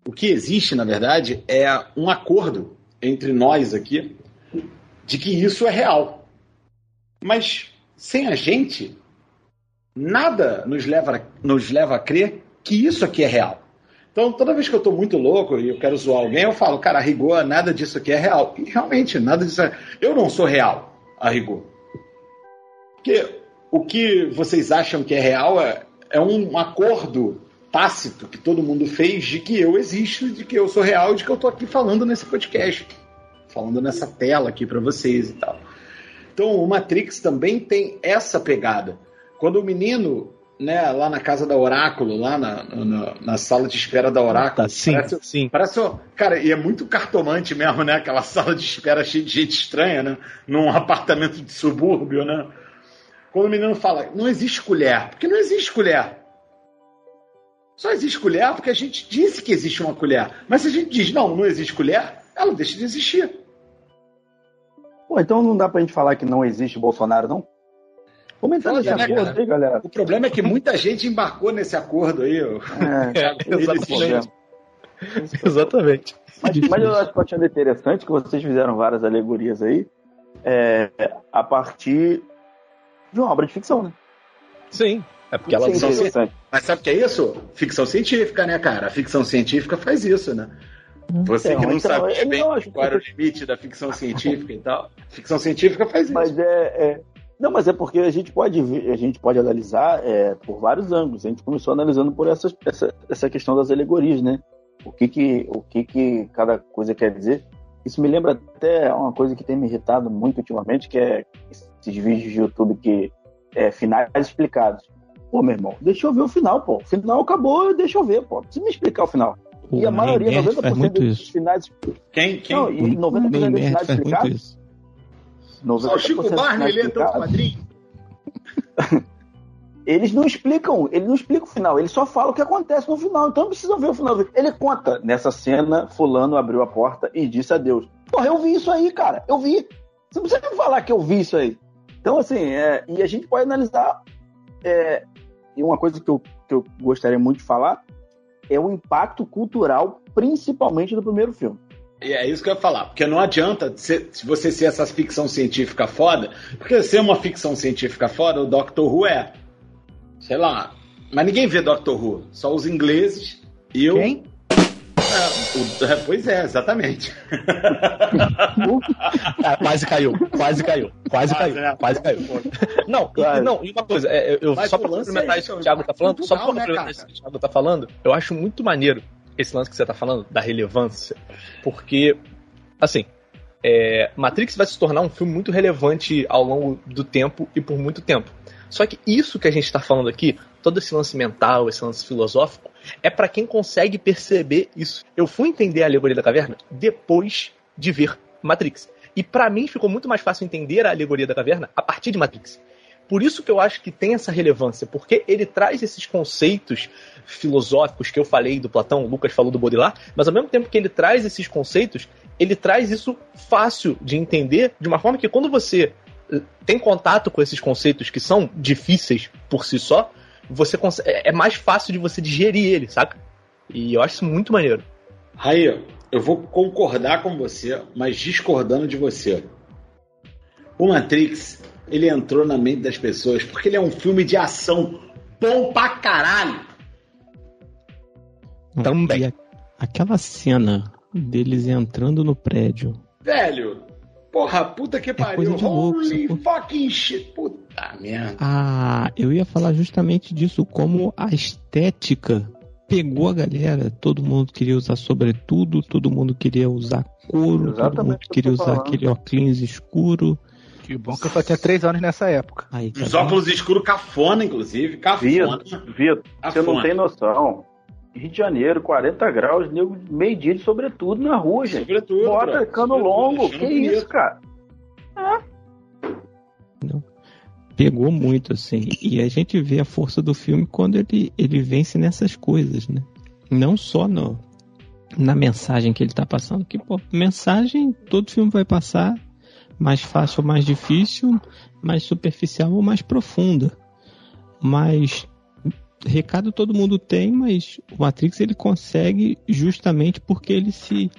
O que existe, na verdade, é um acordo entre nós aqui de que isso é real. Mas sem a gente, nada nos leva, nos leva a crer que isso aqui é real. Então, toda vez que eu estou muito louco e eu quero zoar alguém, eu falo, cara, a rigor, nada disso aqui é real. E realmente, nada disso é. Eu não sou real, a rigor. Porque o que vocês acham que é real é, é um acordo tácito que todo mundo fez de que eu existo, de que eu sou real, de que eu estou aqui falando nesse podcast, falando nessa tela aqui para vocês e tal. Então, o Matrix também tem essa pegada. Quando o menino né, lá na casa da Oráculo, lá na, na, na sala de espera da Oráculo. Tá, sim, parece, sim. Parece, cara, e é muito cartomante mesmo, né? Aquela sala de espera cheia de gente estranha, né? Num apartamento de subúrbio, né? Quando o menino fala, não existe colher, porque não existe colher. Só existe colher porque a gente disse que existe uma colher. Mas se a gente diz, não, não existe colher, ela deixa de existir. Pô, então não dá pra gente falar que não existe Bolsonaro, não? Comentando esse né, acordo aí, galera. O problema é que muita gente embarcou nesse acordo aí. É, é exatamente. exatamente. Mas, mas, eu acho que eu achando interessante que vocês fizeram várias alegorias aí é, a partir de uma obra de ficção, né? Sim. É porque ela Sim, é Mas sabe o que é isso? Ficção científica, né, cara? A ficção científica faz isso, né? Você então, que não então, sabe bem qual era o limite da ficção científica e tal. Ficção científica faz isso. Mas é, é, não, mas é porque a gente pode, a gente pode analisar é, por vários ângulos. A gente começou analisando por essa, essa, essa questão das alegorias, né? O que que, o que que cada coisa quer dizer. Isso me lembra até uma coisa que tem me irritado muito ultimamente, que é esses vídeos de YouTube que é finais explicados. Pô, meu irmão, deixa eu ver o final, pô. O final acabou, deixa eu ver, pô. Precisa me explicar o final. O e a maioria, 90% dos finais. Quem? Quem? Não, e 90% dos finais explicados só o Chico Barney, ele é teu padrinho. eles não explicam, ele não explica o final, ele só fala o que acontece no final. Então não precisa ver o final. Ele conta, nessa cena, fulano abriu a porta e disse adeus. Porra, eu vi isso aí, cara. Eu vi. Você não precisa falar que eu vi isso aí. Então, assim, é, e a gente pode analisar. É, e uma coisa que eu, que eu gostaria muito de falar é o impacto cultural, principalmente do primeiro filme. É isso que eu ia falar, porque não adianta se, se você ser essa ficção científica foda, porque ser uma ficção científica foda, o Doctor Who é. Sei lá. Mas ninguém vê Doctor Who, só os ingleses e eu. Quem? É, é, pois é, exatamente. ah, quase caiu, quase caiu, quase caiu, é. quase caiu. Não, não, e uma coisa, é, eu, só pra complementar isso que o Thiago tá falando, só pra né, complementar isso que o Thiago tá falando, eu acho muito maneiro esse lance que você tá falando, da relevância, porque, assim, é, Matrix vai se tornar um filme muito relevante ao longo do tempo e por muito tempo. Só que isso que a gente está falando aqui, todo esse lance mental, esse lance filosófico, é para quem consegue perceber isso. Eu fui entender a alegoria da caverna depois de ver Matrix. E para mim ficou muito mais fácil entender a alegoria da caverna a partir de Matrix. Por isso que eu acho que tem essa relevância, porque ele traz esses conceitos filosóficos que eu falei do Platão, o Lucas falou do Baudrillard, mas ao mesmo tempo que ele traz esses conceitos, ele traz isso fácil de entender, de uma forma que quando você eh, tem contato com esses conceitos que são difíceis por si só, você consegue, é, é mais fácil de você digerir ele, saca? E eu acho isso muito maneiro. Aí, eu vou concordar com você, mas discordando de você. O Matrix ele entrou na mente das pessoas porque ele é um filme de ação bom pra caralho. Também. E aquela cena deles entrando no prédio. Velho, porra, puta que é pariu. Coisa de louco, Holy fucking shit. Puta merda. Ah, eu ia falar justamente disso, como a estética pegou a galera. Todo mundo queria usar sobretudo, todo mundo queria usar couro, Exatamente todo mundo queria usar aquele óculos escuro. Que bom que eu só tinha três anos nessa época. Aí, Os óculos escuros cafona, inclusive. Cafona. Vitor, você não tem noção. Rio de Janeiro, 40 graus, nego meio dia de sobretudo na rua, gente. Sobretudo. Bota cano longo. Que bonito. isso, cara? É. Não. pegou muito, assim. E a gente vê a força do filme quando ele, ele vence nessas coisas, né? Não só no, na mensagem que ele tá passando. Que, pô, mensagem todo filme vai passar, mais fácil ou mais difícil, mais superficial ou mais profunda. Mas recado todo mundo tem, mas o Matrix ele consegue justamente porque ele se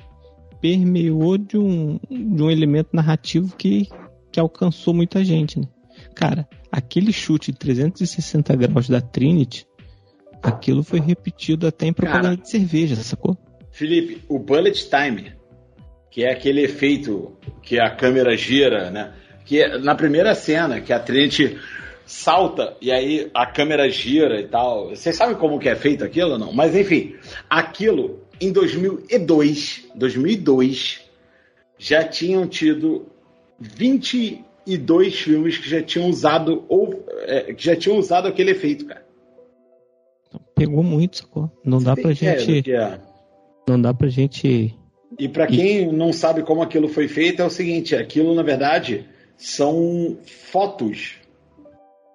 permeou de um, de um elemento narrativo que, que alcançou muita gente, né? Cara, aquele chute de 360 graus da Trinity, aquilo foi repetido até em propaganda Cara, de cerveja, sacou? Felipe, o bullet time, que é aquele efeito que a câmera gira, né? Que é na primeira cena, que a Trinity salta e aí a câmera gira e tal. Vocês sabem como que é feito aquilo ou não? Mas enfim, aquilo em 2002, 2002 já tinham tido 20 e dois filmes que já tinham usado ou é, que já tinham usado aquele efeito, cara. Pegou muito, sacou? Não dá pra gente. É. Não dá pra gente. E para quem não sabe como aquilo foi feito, é o seguinte: aquilo na verdade são fotos.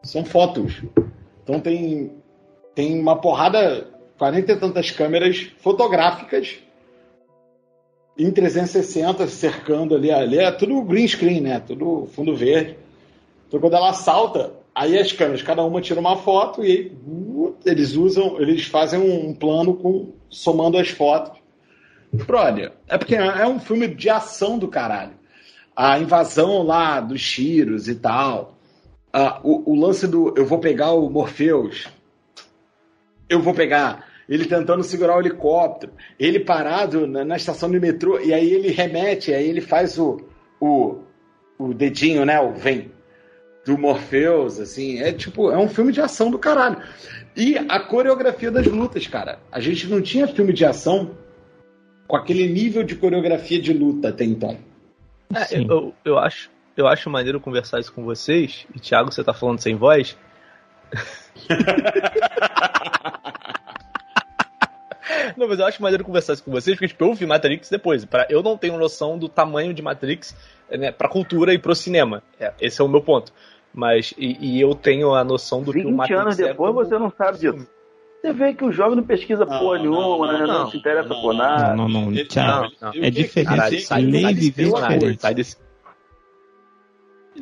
São fotos. Então tem, tem uma porrada, 40 e tantas câmeras fotográficas em 360 cercando ali, ali é tudo green screen, né? Tudo fundo verde. Então quando ela salta, aí as câmeras, cada uma tira uma foto e uh, eles usam, eles fazem um plano com somando as fotos. Brother, é porque é um filme de ação do caralho. A invasão lá dos tiros e tal. Ah, o, o lance do eu vou pegar o Morpheus. Eu vou pegar ele tentando segurar o helicóptero, ele parado na, na, estação de metrô, e aí ele remete, aí ele faz o, o, o dedinho, né? O vem do Morpheus, assim, é tipo, é um filme de ação do caralho. E a coreografia das lutas, cara. A gente não tinha filme de ação com aquele nível de coreografia de luta até então. É, eu, eu, acho, eu acho maneiro conversar isso com vocês, e Thiago, você tá falando sem voz. Não, mas eu acho maneiro conversar isso com vocês, porque tipo, eu vi Matrix depois. Pra, eu não tenho noção do tamanho de Matrix né, pra cultura e pro cinema. É, esse é o meu ponto. Mas, e, e, eu tenho a noção do que o Matrix 20 anos é depois como... você não sabe disso. Você vê que o jovem não pesquisa não, porra nenhuma, né? Não, não, não, se interessa por nada. Não, não, não. Tchau. É diferente. Sai, Ler e viver diferente. Sai desse...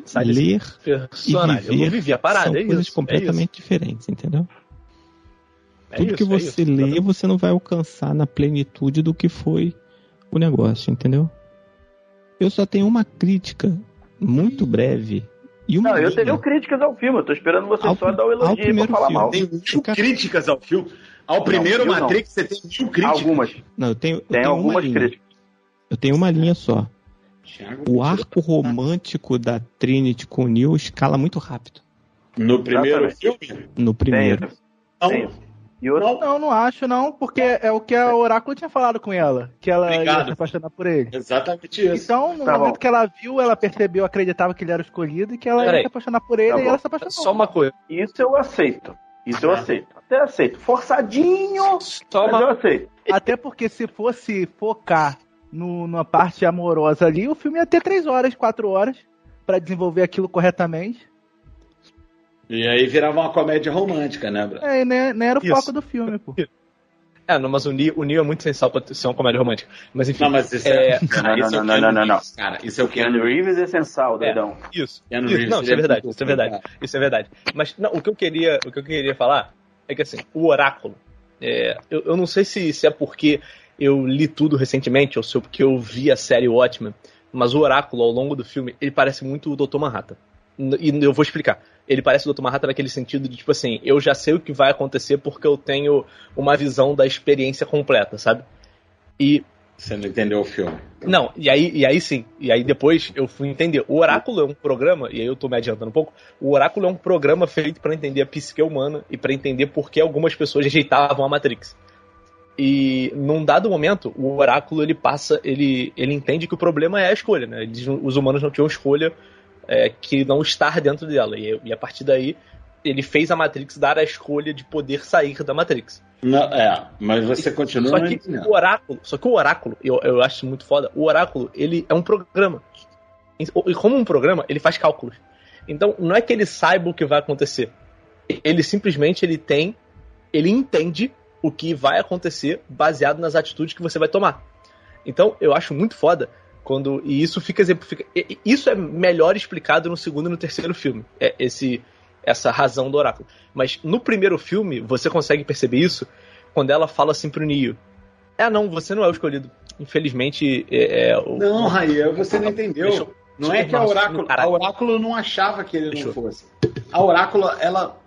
Sai Ler personagem. e viver eu não vivi a parada, são é coisas isso, completamente é diferentes, entendeu? É Tudo isso, que é você é lê, você não vai alcançar na plenitude do que foi o negócio, entendeu? Eu só tenho uma crítica muito breve. E uma não, eu tenho críticas ao filme, eu tô esperando você ao, só dar o elogio pra falar filme. mal. Tem mil críticas ao filme. Ao não, primeiro Matrix você tem mil críticas. Algumas. Não, eu tenho, eu tem tenho algumas críticas. Eu tenho uma linha só. O arco romântico da Trinity com o Neil escala muito rápido. No primeiro Exatamente. filme? No primeiro. Tenho. Não, e outro... Não, não, não acho, não, porque é o que a Oráculo tinha falado com ela, que ela Obrigado. ia se apaixonar por ele. Exatamente isso. Então, no tá momento bom. que ela viu, ela percebeu, acreditava que ele era o escolhido e que ela Pera ia aí. se apaixonar por ele tá e ela se apaixonou. Só uma coisa. Isso eu aceito. Isso eu tá. aceito. Até aceito. Forçadinho, Só mas eu aceito. Até porque se fosse focar no, numa parte amorosa ali, o filme ia ter três horas, quatro horas para desenvolver aquilo corretamente. E aí virava uma comédia romântica, né, Bruno? É, nem, nem era o Isso. foco do filme, pô. É, não, mas o Neo, o Neo é muito sensual pra ser uma comédia romântica. Mas enfim. Não, mas isso é. é... Não, não, não, não, não, não, Cara, isso é o Keanu Reeves é sensual, é, doidão. É, isso. Keanu isso. Reeves, não, isso é verdade, isso é verdade. Isso é verdade. Mas não, o que eu queria, o que eu queria falar é que assim, o oráculo. É, eu, eu não sei se, se é porque eu li tudo recentemente ou se é porque eu vi a série Watchmen, mas o oráculo ao longo do filme, ele parece muito o Dr. Manhattan. E eu vou explicar ele parece o Dr. Manhattan naquele sentido de, tipo assim, eu já sei o que vai acontecer porque eu tenho uma visão da experiência completa, sabe? E. Você não entendeu o filme. Não, e aí, e aí sim. E aí depois eu fui entender. O Oráculo é um programa, e aí eu tô me adiantando um pouco. O Oráculo é um programa feito para entender a psique humana e para entender por que algumas pessoas rejeitavam a Matrix. E num dado momento, o oráculo ele passa, ele, ele entende que o problema é a escolha, né? Eles, os humanos não tinham escolha é, que não estar dentro dela. E, e, a partir daí, ele fez a Matrix dar a escolha de poder sair da Matrix. Não, é, mas você continua. Só que o oráculo, só que o oráculo, eu, eu acho muito foda. O oráculo, ele é um programa. E como um programa, ele faz cálculos. Então, não é que ele saiba o que vai acontecer. Ele simplesmente ele tem, ele entende o que vai acontecer baseado nas atitudes que você vai tomar. Então, eu acho muito foda quando e isso fica exemplificado. Isso é melhor explicado no segundo e no terceiro filme. É esse essa razão do oráculo. Mas no primeiro filme, você consegue perceber isso quando ela fala assim pro Neo: "É, não, você não é o escolhido. Infelizmente, é, é o Não, Raia, você não entendeu. Deixa, não é que a oráculo, a oráculo não achava que ele não fosse. A oráculo, ela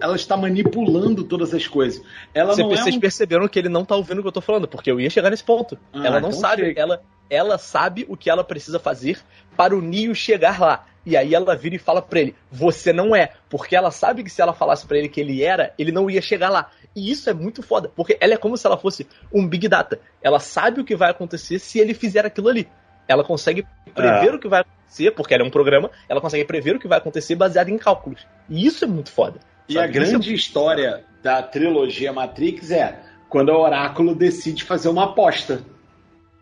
ela está manipulando todas as coisas. Ela Você, vocês é um... perceberam que ele não está ouvindo o que eu estou falando, porque eu ia chegar nesse ponto. Ah, ela não então sabe, ela, ela sabe o que ela precisa fazer para o Neo chegar lá. E aí ela vira e fala para ele: "Você não é", porque ela sabe que se ela falasse para ele que ele era, ele não ia chegar lá. E isso é muito foda, porque ela é como se ela fosse um Big Data. Ela sabe o que vai acontecer se ele fizer aquilo ali. Ela consegue prever é. o que vai acontecer, porque ela é um programa, ela consegue prever o que vai acontecer baseado em cálculos. E isso é muito foda. E Sabe? a grande história da trilogia Matrix é quando o Oráculo decide fazer uma aposta.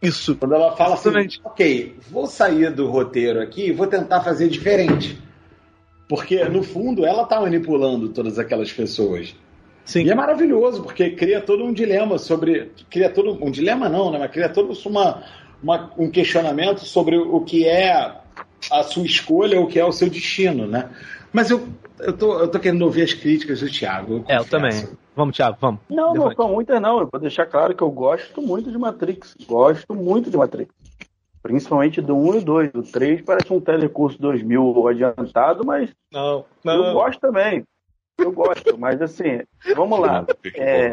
Isso. Quando ela fala assim, Exatamente. assim, ok, vou sair do roteiro aqui e vou tentar fazer diferente. Porque, no fundo, ela está manipulando todas aquelas pessoas. Sim. E é maravilhoso, porque cria todo um dilema sobre. Cria todo. Um dilema não, né? Mas cria todo uma, uma, um questionamento sobre o que é a sua escolha, o que é o seu destino, né? Mas eu, eu, tô, eu tô querendo ouvir as críticas do Thiago. Eu é, eu também. Vamos, Thiago, vamos. Não, Depois. não são muitas, não. Eu vou deixar claro que eu gosto muito de Matrix. Gosto muito de Matrix. Principalmente do 1 e 2. Do 3 parece um telecurso 2000 adiantado, mas não, não. eu gosto também. Eu gosto, mas assim, vamos lá. É...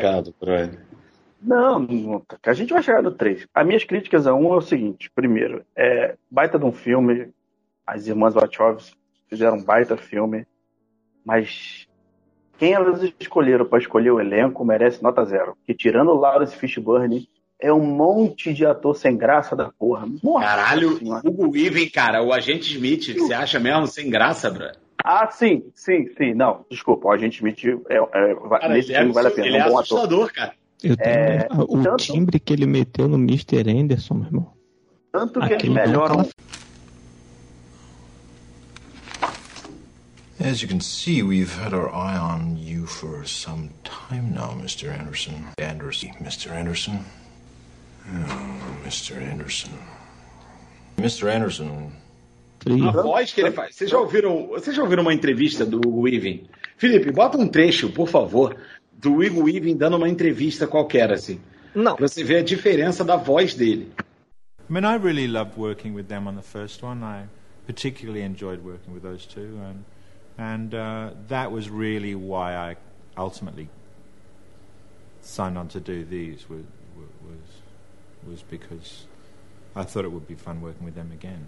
Não, não, a gente vai chegar no 3. As minhas críticas a 1 é o seguinte: primeiro, é baita de um filme, as irmãs Wachowski fizeram um baita filme, mas quem elas escolheram para escolher o elenco merece nota zero. Que tirando o Lawrence Fishburne, é um monte de ator sem graça da porra. Nossa Caralho, senhora. Hugo Weaving, cara, o agente Smith, você acha mesmo sem graça, bro? Ah, sim, sim, sim. Não, desculpa, o agente Smith é, é, cara, nesse filme é, vale a pena. Ele é, é um bom assustador, ator. cara. Eu tenho é, o tanto, timbre que ele meteu no Mr. Anderson, meu irmão. Tanto que Aquele eles melhoram. As you can see, we've had our eye on you for some time now, Mr. Anderson. Anderson. Mr. Anderson. Oh, Mr. Anderson. Mr. Anderson. A voz que ele faz. Vocês já ouviram, vocês já ouviram uma entrevista do Weaving? Felipe, bota um trecho, por favor, do Hugo Weaving dando uma entrevista qualquer, assim. Não. Pra você ver a diferença da voz dele. I mean, I really loved working with them on the first one. I particularly enjoyed working with those two. And And uh, that was really why I ultimately signed on to do these was, was, was because I thought it would be fun working with them again.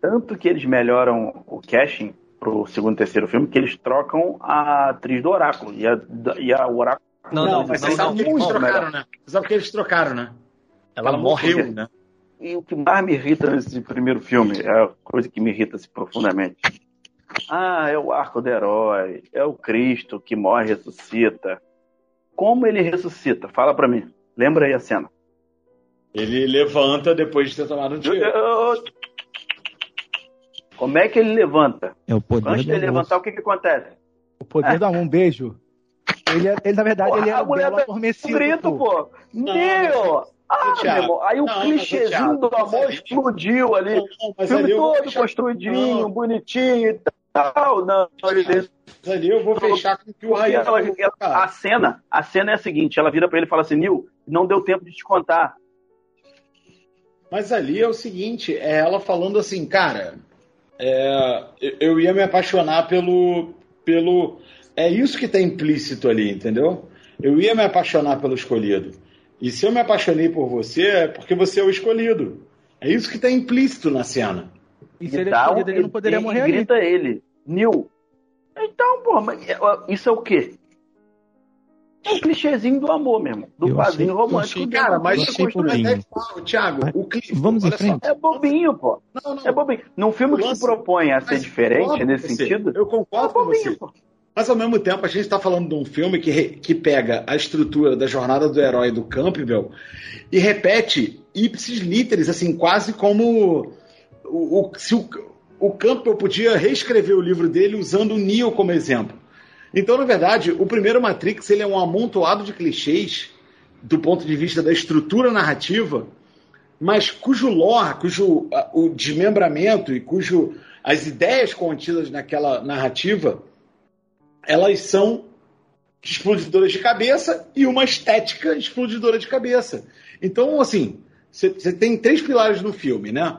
Tanto que eles melhoram o casting pro segundo e terceiro filme que eles trocam a atriz do Oráculo e a, e a Oráculo. Não, não, mas você sabe que eles trocaram, né? Você sabe que eles trocaram, né? Ela, Ela morreu, morreu, né? E o que mais me irrita nesse primeiro filme, é a coisa que me irrita assim, profundamente, ah, é o arco do herói, é o Cristo que morre e ressuscita. Como ele ressuscita? Fala para mim. Lembra aí a cena. Ele levanta depois de ter tomado um tiro. Como é que ele levanta? É o poder Antes de ele levantar, o que, que acontece? O poder é. do amor, um beijo. Ele, é, ele, na verdade, Porra, ele é a mulher tá adormecido. Grito, pô. Meu! Ah, meu irmão, aí o não, clichêzinho do amor explodiu ali. Não, filme todo construidinho, não. bonitinho e tal. Não, ali eu vou fechar com o que o Raí A cena, a cena é a seguinte: ela vira para ele e fala assim, Nil, não deu tempo de te contar. Mas ali é o seguinte, é ela falando assim, cara, é, eu ia me apaixonar pelo, pelo. É isso que está implícito ali, entendeu? Eu ia me apaixonar pelo escolhido. E se eu me apaixonei por você, é porque você é o escolhido. É isso que está implícito na cena. E se ele é escolhido, ele não poderia ele, morrer ali. grita ele, Nil. Então, pô, mas é, isso é o quê? É um clichêzinho do amor mesmo, do eu achei, romântico. Achei, cara, mas isso é Thiago, o clipe, Vamos em frente. É bobinho, pô. Não, não. É bobinho. Num filme que se propõe a ser diferente nesse você. sentido. Eu concordo é com você. Pô. Mas ao mesmo tempo, a gente está falando de um filme que, que pega a estrutura da jornada do herói do Campbell e repete ipsis literis, assim, quase como o, o, se o, o Campbell podia reescrever o livro dele usando o Neo como exemplo. Então, na verdade, o primeiro Matrix ele é um amontoado de clichês do ponto de vista da estrutura narrativa, mas cujo lore, cujo o desmembramento e cujo as ideias contidas naquela narrativa, elas são explodidoras de cabeça e uma estética explodidora de cabeça. Então, assim, você tem três pilares no filme, né?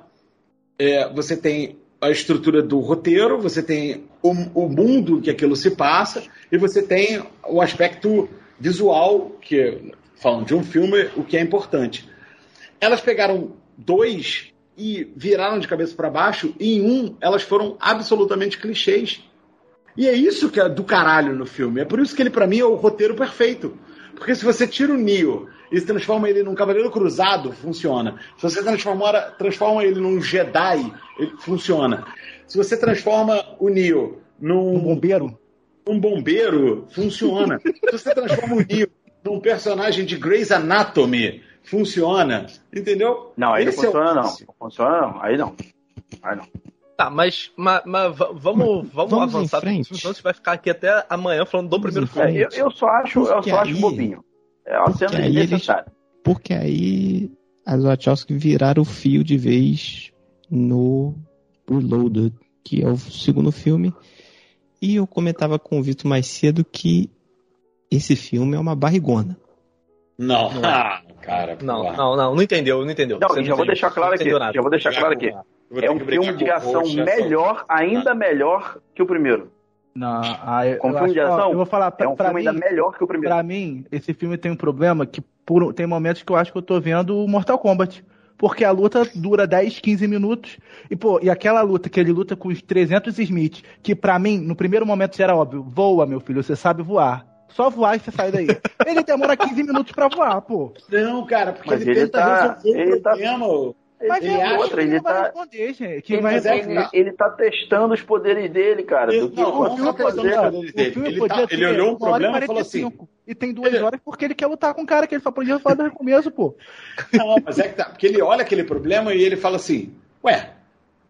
É, você tem a estrutura do roteiro, você tem o, o, mundo que aquilo se passa e você tem o aspecto visual, que falando de um filme, o que é importante. Elas pegaram dois e viraram de cabeça para baixo, e em um elas foram absolutamente clichês. E é isso que é do caralho no filme. É por isso que ele, para mim, é o roteiro perfeito. Porque se você tira o Neo e se transforma ele num Cavaleiro Cruzado, funciona. Se você transforma, transforma ele num Jedi, ele funciona. Se você transforma o Neo num. Um bombeiro? Um bombeiro, funciona. se você transforma o Neo num personagem de Grey's Anatomy, funciona. Entendeu? Não, aí Esse não funciona, é não. Não funciona, não. Aí não. Aí não. Tá, mas, mas, mas vamos, vamos, vamos avançar. Senão você vai ficar aqui até amanhã falando do primeiro filme. Eu, eu, só acho, eu só acho bobinho. É uma cena desnecessária. Porque aí as Wachowski viraram o fio de vez no Reloaded, que é o segundo filme. E eu comentava com o Vitor mais cedo que esse filme é uma barrigona. Não, não é. cara. Não, não, não, não entendeu, não entendeu. Não, já vou deixar claro aqui. Já vou deixar claro aqui. É um filme de ação melhor, ainda melhor que o primeiro. Não, ah, eu, Como filme de ação, eu vou falar pra, é um filme mim, ainda melhor que o primeiro. Pra mim, esse filme tem um problema que por, tem momentos que eu acho que eu tô vendo o Mortal Kombat. Porque a luta dura 10, 15 minutos. E, pô, e aquela luta que ele luta com os 300 Smith, que para mim, no primeiro momento já era óbvio, voa, meu filho, você sabe voar. Só voar e você sai daí. ele demora 15 minutos pra voar, pô. Não, cara, porque Mas ele, ele tenta tá, resolver ele o tá problema. Tá... Mas ele, é outra, ele tá, responder, gente. Ele, mas é, ele, ele tá testando os poderes dele, cara. Ele, do não, o filme testando os dele. Ele, tá, ele olhou um problema e falou assim... E tem duas ele... horas porque ele quer lutar com o cara que ele só podia falar no começo, pô. Não, mas é que tá. Porque ele olha aquele problema e ele fala assim, ué,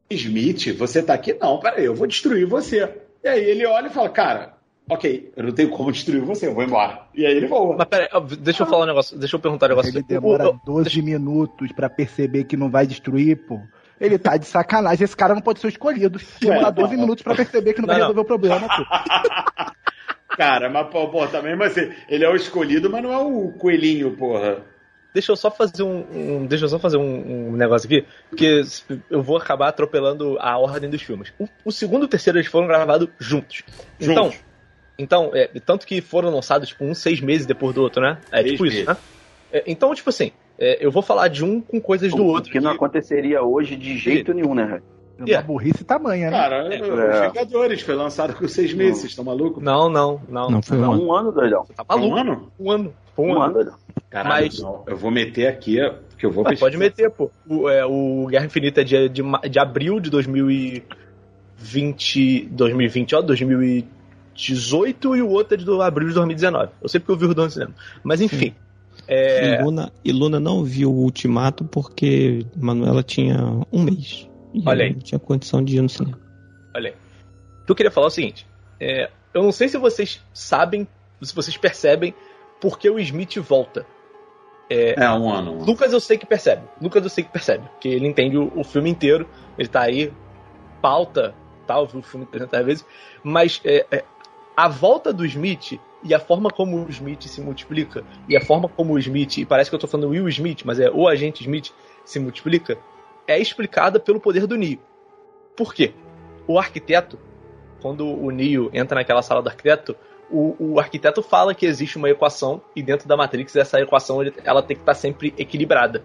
Smith, você tá aqui? Não, peraí, eu vou destruir você. E aí ele olha e fala, cara, ok, eu não tenho como destruir você, eu vou embora. E aí ele voa. Mas peraí, deixa eu falar um negócio, deixa eu perguntar um negócio. Ele demora 12 deixa... minutos para perceber que não vai destruir, pô. Ele tá de sacanagem, esse cara não pode ser escolhido. Demora 12 minutos para perceber que não, não vai resolver não. o problema, pô. Cara, mas, pô, pô, também, mas ele é o escolhido, mas não é o coelhinho, porra. Deixa eu só fazer um, um deixa eu só fazer um, um, negócio aqui, porque eu vou acabar atropelando a ordem dos filmes. O, o segundo e o terceiro eles foram gravados juntos. juntos. Então, então, é, tanto que foram lançados, tipo, uns seis meses depois do outro, né? É tipo isso, né? É, então, tipo assim, é, eu vou falar de um com coisas do o, outro. Que não aconteceria hoje de jeito e... nenhum, né? É uma yeah. burrice tamanha, né? Cara, é. Os Vingadores foi lançado com seis meses, vocês estão malucos? Não, não, não. Não, foi um, ano. um ano, doidão. Tá maluco? Um ano? Um ano. Um, um ano, doidão. Caralho, Mas... Não, eu vou meter aqui, que eu vou pesquisar. Pode meter, pô. O, é, o Guerra Infinita é de, de, de abril de 2020. 2020, ó, 2020. 2018 e o outro é de abril de 2019. Eu sei porque eu vi o Rodão no cinema. Mas enfim. É... E, Luna, e Luna não viu o Ultimato porque Manuela tinha um mês. E Olha aí. não tinha condição de ir no cinema. Olha aí. O que eu queria falar é o seguinte. É, eu não sei se vocês sabem, se vocês percebem por que o Smith volta. É, é um ano. Lucas eu sei que percebe. Lucas eu sei que percebe. Que ele entende o, o filme inteiro. Ele tá aí, pauta, tal, viu o filme 300 vezes. Mas é, é, a volta do Smith e a forma como o Smith se multiplica, e a forma como o Smith, e parece que eu tô falando Will Smith, mas é o agente Smith se multiplica, é explicada pelo poder do Neo. Por quê? O arquiteto, quando o Neo entra naquela sala do arquiteto, o, o, arquiteto fala que existe uma equação e dentro da Matrix essa equação ela tem que estar sempre equilibrada.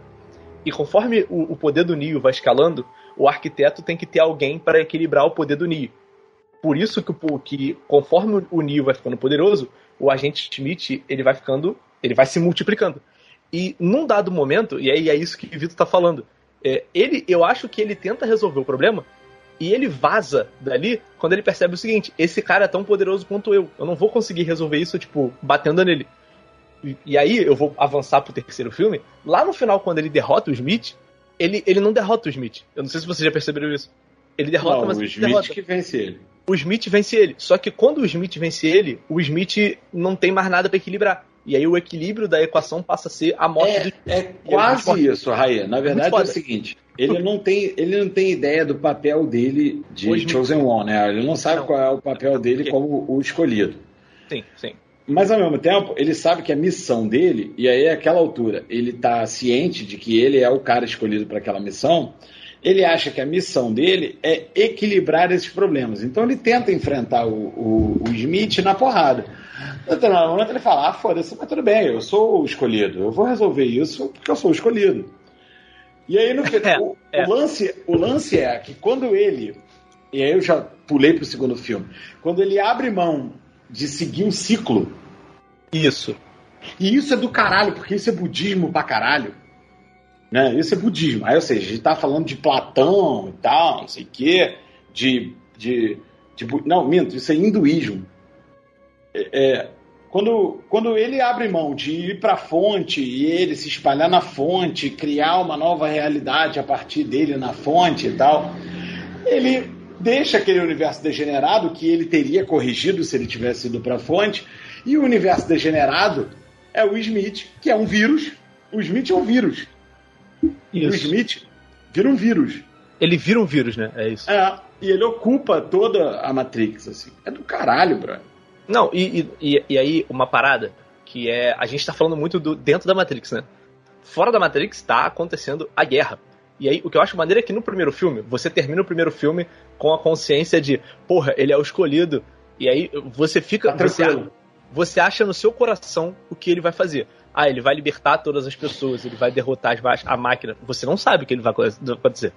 E conforme o, o poder do Neo vai escalando, o arquiteto tem que ter alguém para equilibrar o poder do Neo. Por isso que, que conforme o Neo vai ficando poderoso, o agente Smith ele vai ficando, ele vai se multiplicando. E num dado momento, e aí é isso que o Vitor tá falando, é, ele, eu acho que ele tenta resolver o problema e ele vaza dali quando ele percebe o seguinte: esse cara é tão poderoso quanto eu. Eu não vou conseguir resolver isso, tipo, batendo nele. E, e aí eu vou avançar pro terceiro filme. Lá no final, quando ele derrota o Smith, ele, ele não derrota o Smith. Eu não sei se vocês já perceberam isso. Ele derrota, não, mas o Smith derrota. que vence ele. O Smith vence ele. Só que quando o Smith vence ele, o Smith não tem mais nada para equilibrar. E aí o equilíbrio da equação passa a ser a morte é, do É quase isso, Raia. Na verdade é o seguinte, ele não, tem, ele não tem ideia do papel dele de. Chosen One, né? Ele não sabe não. qual é o papel dele como o escolhido. Sim, sim. Mas ao mesmo tempo, ele sabe que a missão dele, e aí àquela altura, ele está ciente de que ele é o cara escolhido para aquela missão, ele acha que a missão dele é equilibrar esses problemas. Então ele tenta enfrentar o, o, o Smith na porrada. No momento ele fala, ah, foda-se, mas tudo bem, eu sou o escolhido, eu vou resolver isso porque eu sou o escolhido. E aí no é, o, é. o, lance, o lance é que quando ele, e aí eu já pulei pro segundo filme, quando ele abre mão de seguir um ciclo. Isso. E isso é do caralho, porque isso é budismo pra caralho. Né? Isso é budismo. Aí, ou seja, a gente tá falando de Platão e tal, não sei o quê, de, de, de. Não, minto, isso é hinduísmo. É, é, quando, quando ele abre mão de ir para a fonte e ele se espalhar na fonte, criar uma nova realidade a partir dele na fonte e tal, ele deixa aquele universo degenerado que ele teria corrigido se ele tivesse ido para a fonte, e o universo degenerado é o Smith, que é um vírus. O Smith é um vírus. Isso. O Smith vira um vírus. Ele vira um vírus, né? É isso. É, e ele ocupa toda a Matrix, assim. É do caralho, brother. Não, e, e, e aí uma parada que é. A gente tá falando muito do dentro da Matrix, né? Fora da Matrix tá acontecendo a guerra. E aí, o que eu acho maneiro é que no primeiro filme, você termina o primeiro filme com a consciência de, porra, ele é o escolhido. E aí você fica. Tá você, você acha no seu coração o que ele vai fazer. Ah, ele vai libertar todas as pessoas, ele vai derrotar as, a máquina. Você não sabe o que ele vai acontecer.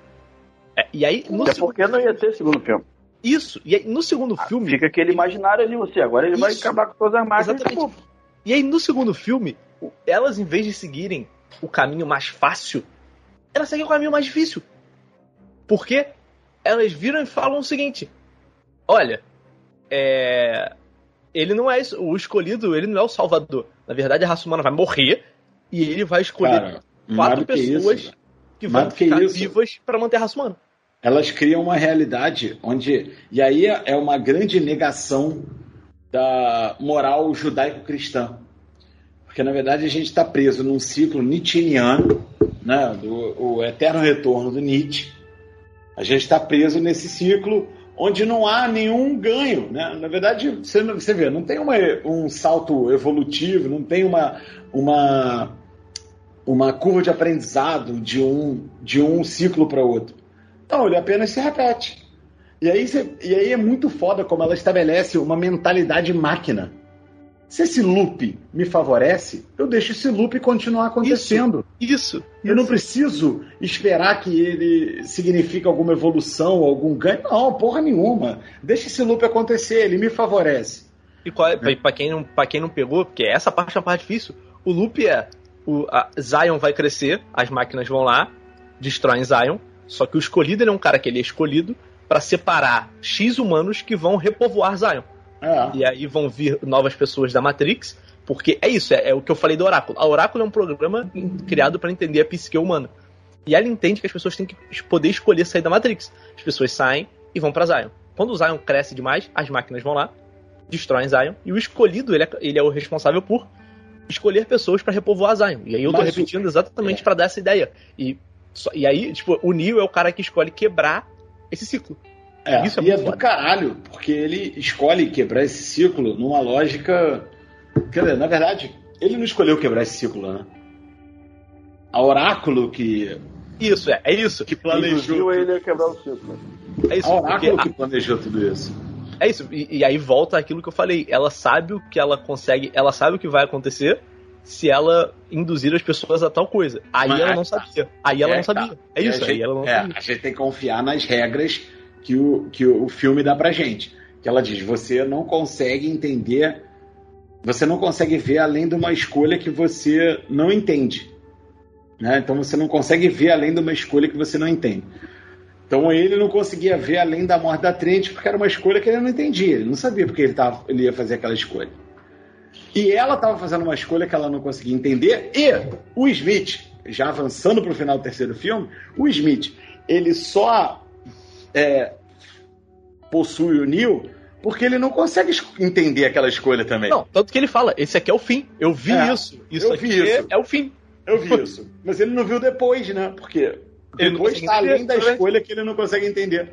É, e aí. No Até porque não ia ter segundo filme. Isso. E aí, no segundo ah, filme. Fica aquele imaginário ali, você. Agora ele isso. vai acabar com todas as máquinas. Exatamente. E aí, no segundo filme, elas, em vez de seguirem o caminho mais fácil, elas seguem o caminho mais difícil. Porque elas viram e falam o seguinte: Olha, é. Ele não é o escolhido, ele não é o salvador. Na verdade, a raça humana vai morrer e ele vai escolher Cara, quatro pessoas que, isso, que vão ficar que vivas para manter a raça humana elas criam uma realidade onde. E aí é uma grande negação da moral judaico-cristã. Porque, na verdade, a gente está preso num ciclo nietzscheano, né, do o eterno retorno do Nietzsche. A gente está preso nesse ciclo onde não há nenhum ganho. Né? Na verdade, você, você vê, não tem uma, um salto evolutivo, não tem uma, uma, uma curva de aprendizado de um, de um ciclo para outro. Não, ele apenas se repete. E aí, e aí é muito foda como ela estabelece uma mentalidade máquina. Se esse loop me favorece, eu deixo esse loop continuar acontecendo. Isso. isso eu não preciso esperar que ele signifique alguma evolução, algum ganho. Não, porra nenhuma. Deixa esse loop acontecer, ele me favorece. E qual é, é. para quem não, quem não pegou, porque essa parte é a parte difícil. O loop é o Zion vai crescer, as máquinas vão lá, destroem Zion, só que o escolhido é um cara que ele é escolhido para separar X humanos que vão repovoar Zion. É. E aí vão vir novas pessoas da Matrix, porque é isso, é, é o que eu falei do Oráculo. A Oráculo é um programa criado para entender a psique humana. E ela entende que as pessoas têm que poder escolher sair da Matrix. As pessoas saem e vão para Zion. Quando o Zion cresce demais, as máquinas vão lá, destroem Zion, e o escolhido ele é, ele é o responsável por escolher pessoas para repovoar Zion. E aí eu tô Mas repetindo exatamente é. para dar essa ideia. E e aí, tipo, o Neo é o cara que escolhe quebrar esse ciclo. É, Isso é e é do caralho, porque ele escolhe quebrar esse ciclo numa lógica. Quer dizer, na verdade, ele não escolheu quebrar esse ciclo, né? A Oráculo que. Isso, é, é isso. Que planejou. ele a quebrar o ciclo. É isso, a Oráculo que planejou tudo isso. É isso, e, e aí volta aquilo que eu falei. Ela sabe o que ela consegue, ela sabe o que vai acontecer, se ela induzir as pessoas a tal coisa. Aí Mas, ela não sabia. Aí ela é, não sabia. Tá. É isso, aí ela não é, sabia. A gente tem que confiar nas regras que o, que o filme dá pra gente. Que ela diz, você não consegue entender, você não consegue ver além de uma escolha que você não entende. Né? Então você não consegue ver além de uma escolha que você não entende. Então ele não conseguia ver além da morte da Trent porque era uma escolha que ele não entendia. Ele não sabia porque ele, tava, ele ia fazer aquela escolha. E ela estava fazendo uma escolha que ela não conseguia entender. E o Smith, já avançando para o final do terceiro filme, o Smith, ele só é, possui o Neo porque ele não consegue entender aquela escolha também. Não, tanto que ele fala, esse aqui é o fim. Eu vi é, isso. Isso eu vi isso. É, é, o fim. Eu vi isso. Mas ele não viu depois, né? Porque ele depois está além da escolha que ele não consegue entender.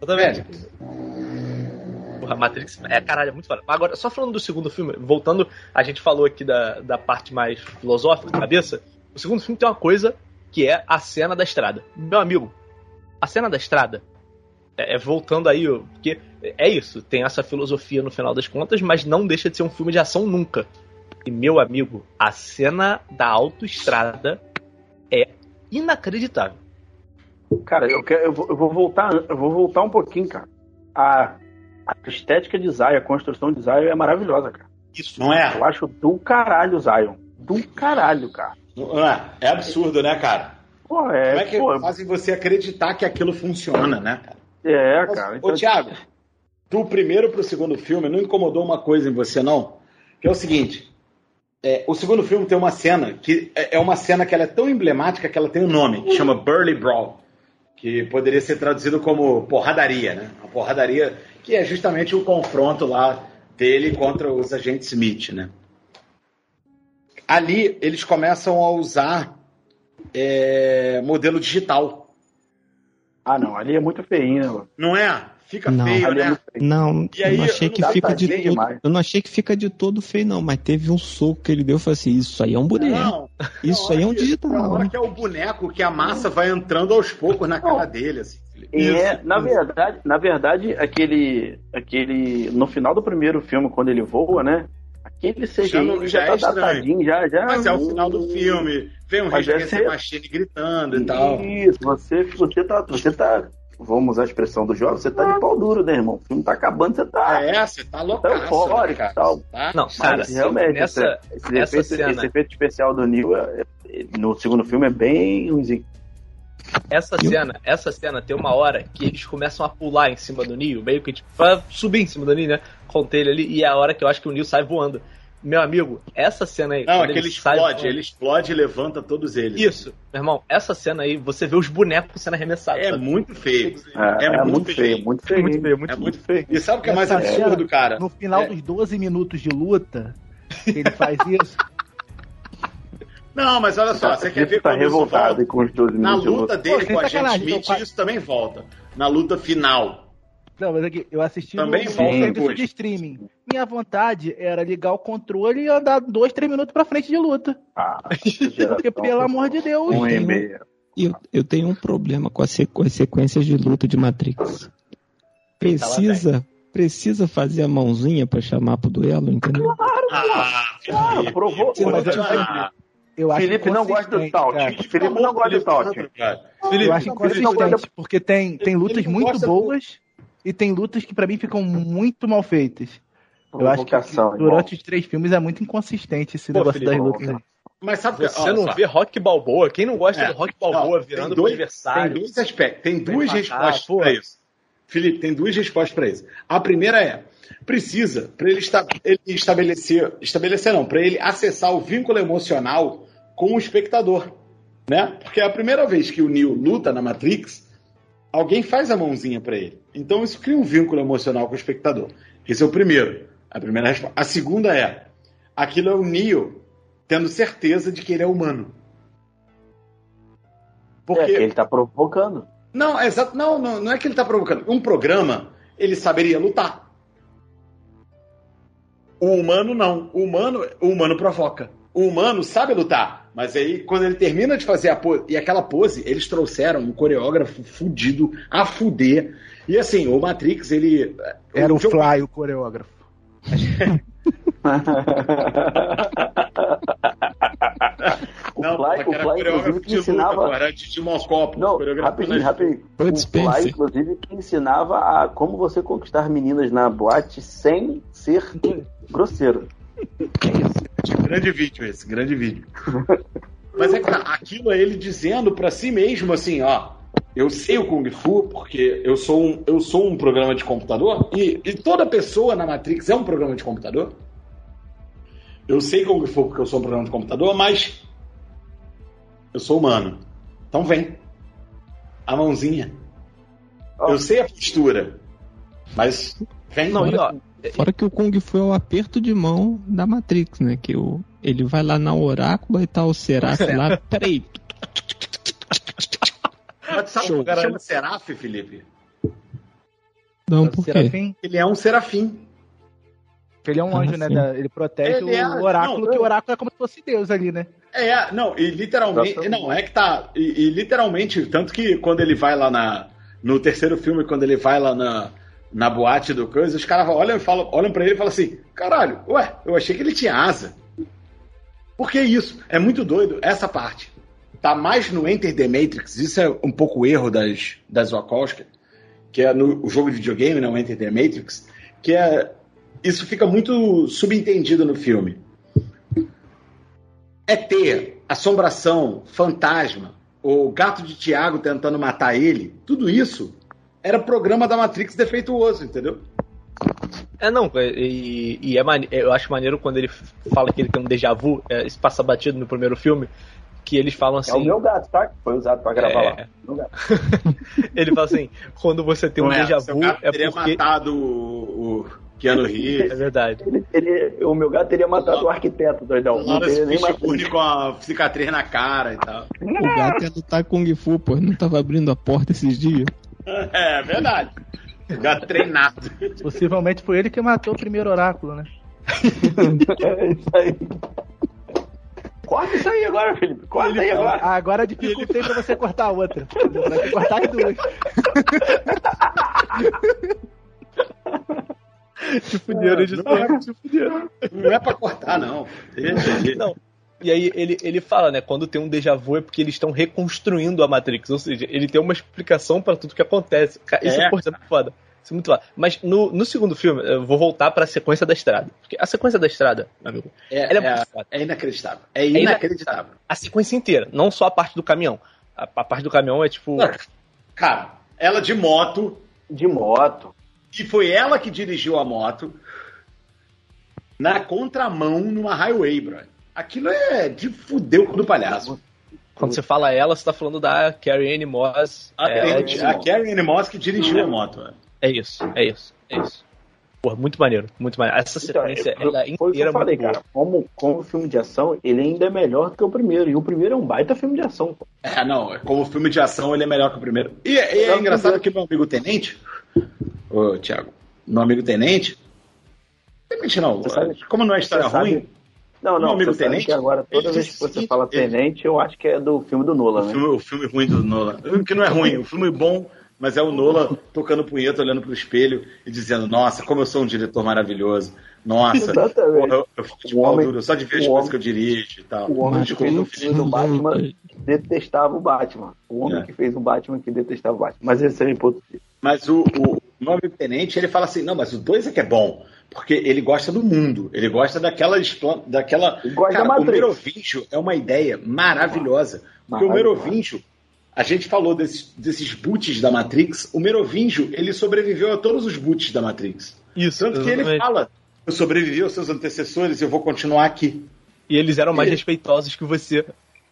Exatamente. É. Porra, Matrix é caralho, é muito foda. Agora, só falando do segundo filme, voltando, a gente falou aqui da, da parte mais filosófica da cabeça. O segundo filme tem uma coisa que é a cena da estrada. Meu amigo, a cena da estrada é, é, voltando aí, porque é isso, tem essa filosofia no final das contas, mas não deixa de ser um filme de ação nunca. E meu amigo, a cena da autoestrada é inacreditável. Cara, eu, quero, eu, vou, eu vou voltar, eu vou voltar um pouquinho, cara. A, a estética de Zion, a construção de Zion é maravilhosa, cara. Isso, não é? Eu acho do caralho, Zion. Do caralho, cara. Não é? É absurdo, né, cara? Pô, é, Como é que pô, fazem você acreditar que aquilo funciona, né, cara? É, cara. Então... Ô, Thiago, do primeiro pro segundo filme, não incomodou uma coisa em você, não? Que é o seguinte: é, o segundo filme tem uma cena que é, é uma cena que ela é tão emblemática que ela tem um nome, que chama Burly Brawl, que poderia ser traduzido como porradaria, né? A porradaria que é justamente o confronto lá dele contra os agentes Smith, né? Ali eles começam a usar é, modelo digital ah, não, ali é muito feinho. Não é? Fica não, feio, né? É não, e aí, eu não achei que fica de todo, demais. eu não achei que fica de todo feio não, mas teve um soco que ele deu e falou assim, isso aí é um boneco. Não, isso aí é um digital. Olha que é o boneco que a massa vai entrando aos poucos na cara dele, assim. É, na verdade, na verdade, aquele, aquele, no final do primeiro filme, quando ele voa, né? Aquele CGI já, já, já tá é datadinho, já, já. Mas é o final do filme. Vem um Regis ser... Machine gritando e tal. Isso, você, você tá. Você tá vamos usar a expressão do jovem, você tá de pau duro, né, irmão? O filme tá acabando, você tá. É, você tá louco. Tá eufórico e tal. Tá? Não, cara, realmente, nessa, esse, esse, efeito, cena... esse, efeito, especial do Neil é, é, no segundo filme é bem ruimzinho. Essa cena, essa cena tem uma hora que eles começam a pular em cima do Neo, meio que tipo, pra subir em cima do Neo, né? Com ele ali, e é a hora que eu acho que o Neo sai voando. Meu amigo, essa cena aí. Não, é que ele explode, ele explode e levanta todos eles. Isso, meu irmão, essa cena aí, você vê os bonecos sendo arremessados. É sabe? muito feio. É, é, é muito, feio, feio, muito feio. Muito feio, muito, é muito feio. E sabe o que é mais absurdo, cara? No final é. dos 12 minutos de luta, ele faz isso. Não, mas olha só, você quer ver tá revoltado volta? com os 12 Na luta dele Pô, com a gente Smith, então, isso também volta. Na luta final. Não, mas aqui, eu assisti também no, serviço de streaming. Minha vontade era ligar o controle e andar dois, três minutos pra frente de luta. Ah, Porque, pelo amor de Deus. Um eu, tenho, eu, eu tenho um problema com, as, com as sequências de luta de Matrix. Precisa, precisa fazer a mãozinha pra chamar pro duelo, entendeu? Claro, ah, claro, provou. Mas eu, eu acho Felipe não gosta do Taut. Felipe não gosta do Taut. Eu acho inconsistente, porque tem, tem lutas muito boas e tem lutas que para mim ficam muito mal feitas. Eu acho que durante os três filmes é muito inconsistente esse Pô, negócio Felipe, das lutas. Mas sabe que você não vê Rock Balboa? Quem não gosta é, do Rock Balboa não, virando dois, adversário? Tem dois aspectos, tem duas respostas para isso. Felipe, tem duas respostas para isso. A primeira é: precisa, para ele, esta, ele estabelecer, estabelecer não, para ele acessar o vínculo emocional com o espectador. Né? Porque é a primeira vez que o Neo luta na Matrix, alguém faz a mãozinha para ele. Então isso cria um vínculo emocional com o espectador. Esse é o primeiro. A primeira resposta. A segunda é: aquilo é o Neo tendo certeza de que ele é humano. Porque é, ele está provocando. Não, é exato. Não, não, não é que ele está provocando. Um programa, ele saberia lutar. O humano não. O humano, o humano provoca. O humano sabe lutar. Mas aí, quando ele termina de fazer a pose, e aquela pose, eles trouxeram um coreógrafo fudido a fuder. E assim, o Matrix, ele. Era o, o Fly, o coreógrafo. o não, Fly, o Fly inclusive, que ensinava... Luta, era de Moscopo. Não, rapidinho, rapidinho. O Fly, inclusive, que ensinava a como você conquistar meninas na boate sem ser grosseiro. Grande vídeo esse, grande vídeo. Mas é que aquilo é ele dizendo para si mesmo assim, ó, eu sei o Kung Fu porque eu sou um, eu sou um programa de computador e, e toda pessoa na Matrix é um programa de computador. Eu sei Kung Fu porque eu sou um programa de computador, mas eu sou humano. Então vem. A mãozinha. Eu sei a postura. Mas vem. Não, e ó, Fora que o Kung Fu é o aperto de mão da Matrix, né? Que o, ele vai lá na oráculo e tá o Seraf lá. Peraí. Mas sabe Show. o cara chama Seraf, Felipe? Não, por quê? Serafim? Ele é um serafim. Ele é um anjo, né? Da, ele protege ele é, o oráculo, não, que o oráculo é como se fosse Deus ali, né? É, não, e literalmente. Não, é que tá. E, e, literalmente, tanto que quando ele vai lá na. No terceiro filme, quando ele vai lá na, na boate do coisa, os caras olham, falam, olham pra ele e falam assim: caralho, ué, eu achei que ele tinha asa. Por que isso? É muito doido essa parte. Tá mais no Enter the Matrix, isso é um pouco o erro das, das Wachowski, que é no jogo de videogame, né, o Enter the Matrix, que é. Isso fica muito subentendido no filme. É ter assombração, fantasma, o gato de Tiago tentando matar ele, tudo isso era programa da Matrix defeituoso, entendeu? É, não, e, e é mane... eu acho maneiro quando ele fala que ele tem um déjà vu, é, isso passa batido no primeiro filme, que eles falam assim. É o assim, meu gato, tá? Foi usado pra gravar é... lá. ele fala assim: quando você tem um é, déjà vu, é teria porque. matado o, o Keanu Reeves. É verdade. Ele, ele, o meu gato teria matado o, o arquiteto, doidão. Não teria nem matado. com a cicatriz na cara e tal. O gato ia lutar Kung Fu, pô. Não tava abrindo a porta esses dias. É, verdade. Gato treinado. Possivelmente foi ele que matou o primeiro oráculo, né? é isso aí. Corta isso aí agora, Felipe. Corta ele, aí agora. Agora dificultei ele... pra você cortar a outra. Pra cortar as duas. Te fuderam, editor. Não, te fuderam. Não é pra cortar, não. Não. E aí ele, ele fala, né? Quando tem um déjà vu é porque eles estão reconstruindo a Matrix. Ou seja, ele tem uma explicação para tudo que acontece. Isso é, é, porra, é muito foda. Isso é muito foda. Mas no, no segundo filme, eu vou voltar para a sequência da estrada. Porque a sequência da estrada, meu amigo, é, ela é, é, muito foda. É inacreditável. É, é inacreditável. A sequência inteira, não só a parte do caminhão. A, a parte do caminhão é tipo. Cara, ela de moto. De moto. E foi ela que dirigiu a moto na contramão numa highway, brother. Aquilo é de fuder o do palhaço. Quando você fala ela, você tá falando da Carrie Anne Moss. A, é, a Carrie Anne Moss que dirigiu a moto. É isso, é isso, é isso. Pô, muito maneiro, muito maneiro. Essa então, sequência, então, ela foi inteira eu falei, cara. Como, como filme de ação, ele ainda é melhor do que o primeiro. E o primeiro é um baita filme de ação. Pô. É, não, como filme de ação, ele é melhor que o primeiro. E, e é, é engraçado que meu amigo Tenente, ô Thiago, meu amigo Tenente, Tenente não, como não é história ruim, sabe não, não, amigo Tenente. Que agora, toda vez que você fala Tenente, eu acho que é do filme do Nolan, o né? Filme, o filme ruim do Nolan. Que não é ruim, o filme bom, mas é o Nolan tocando punheta, olhando pro espelho e dizendo: Nossa, como eu sou um diretor maravilhoso. Nossa, porra, eu, eu fico de pau duro, só de ver as coisas que eu dirijo e tal. O homem que fez o filme do Batman detestava o Batman. O homem é. que fez o Batman que detestava o Batman. Mas esse é o Mas o, o, o nome tenente, ele fala assim: não, mas o 2 é que é bom. Porque ele gosta do mundo, ele gosta daquela. daquela gosta cara, da o Merovingio é uma ideia maravilhosa. Porque o Merovingio, a gente falou desses, desses boots da Matrix, o Merovingio, ele sobreviveu a todos os boots da Matrix. Isso. Tanto exatamente. que ele fala: eu sobrevivi aos seus antecessores e eu vou continuar aqui. E eles eram mais e... respeitosos que você.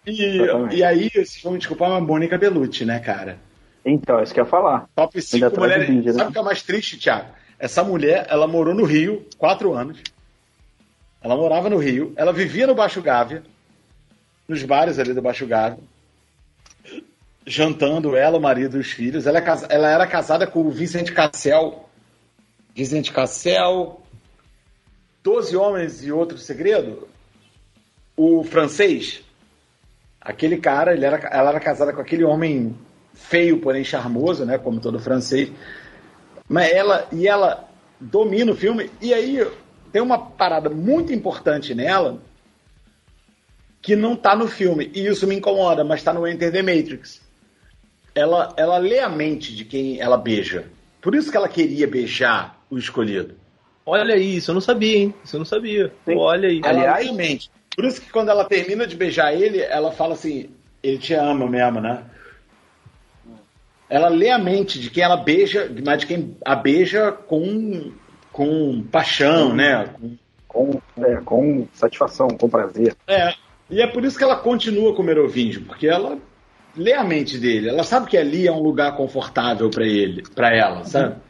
E, e aí, vocês vão me desculpar, uma Mônica Bellucci, né, cara? Então, é isso que eu ia falar. Top 5 mulheres. Vídeo, né? Sabe o que é mais triste, Thiago? Essa mulher, ela morou no Rio quatro anos. Ela morava no Rio. Ela vivia no Baixo Gávea, nos bares ali do Baixo Gávea, jantando ela, o marido e os filhos. Ela, é, ela era casada com o Vicente Cassel. Vicente Cassel. Doze Homens e Outro Segredo. O francês. Aquele cara, ele era, ela era casada com aquele homem feio, porém charmoso, né? Como todo francês. Mas ela, e ela domina o filme. E aí tem uma parada muito importante nela que não tá no filme. E isso me incomoda, mas tá no Enter the Matrix. Ela, ela lê a mente de quem ela beija. Por isso que ela queria beijar o escolhido. Olha aí, isso eu não sabia, hein? Isso eu não sabia. Olha aí. Aliás, lê a mente. Por isso que quando ela termina de beijar ele, ela fala assim: ele te ama mesmo, né? Ela lê a mente de quem ela beija, mas de quem a beija com, com paixão, né? Com, é, com satisfação, com prazer. É, e é por isso que ela continua com o Merovingio, porque ela lê a mente dele. Ela sabe que ali é um lugar confortável para ele, para ela, sabe? Uhum.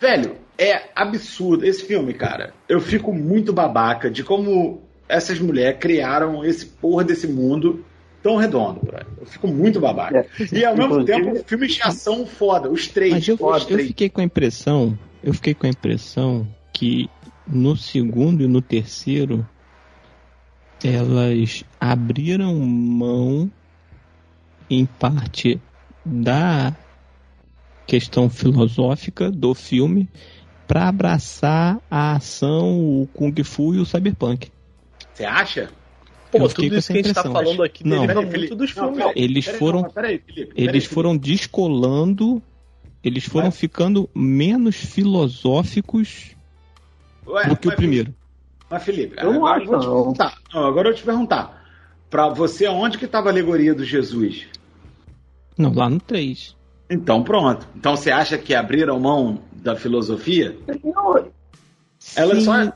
Velho, é absurdo esse filme, cara. Eu fico muito babaca de como essas mulheres criaram esse porra desse mundo tão redondo, velho. Eu fico muito babaca. É. E ao mesmo tempo, filme de ação foda, os três. Mas eu, foda, eu três. fiquei com a impressão, eu fiquei com a impressão que no segundo e no terceiro elas abriram mão em parte da questão filosófica do filme para abraçar a ação, o Kung Fu e o Cyberpunk. Você acha? Pô, tudo isso que a gente tá falando aqui não, deriva muito dos filmes. Não, eles foram, não, peraí, Felipe, peraí, eles foram descolando, eles foram mas... ficando menos filosóficos Ué, do que o primeiro. Mas Felipe, eu não agora, acho, eu vou te perguntar. agora eu te perguntar. Para você, onde que estava a alegoria do Jesus? Não, lá no 3. Então pronto. Então você acha que abriram mão da filosofia? Não. Ela Sim. só.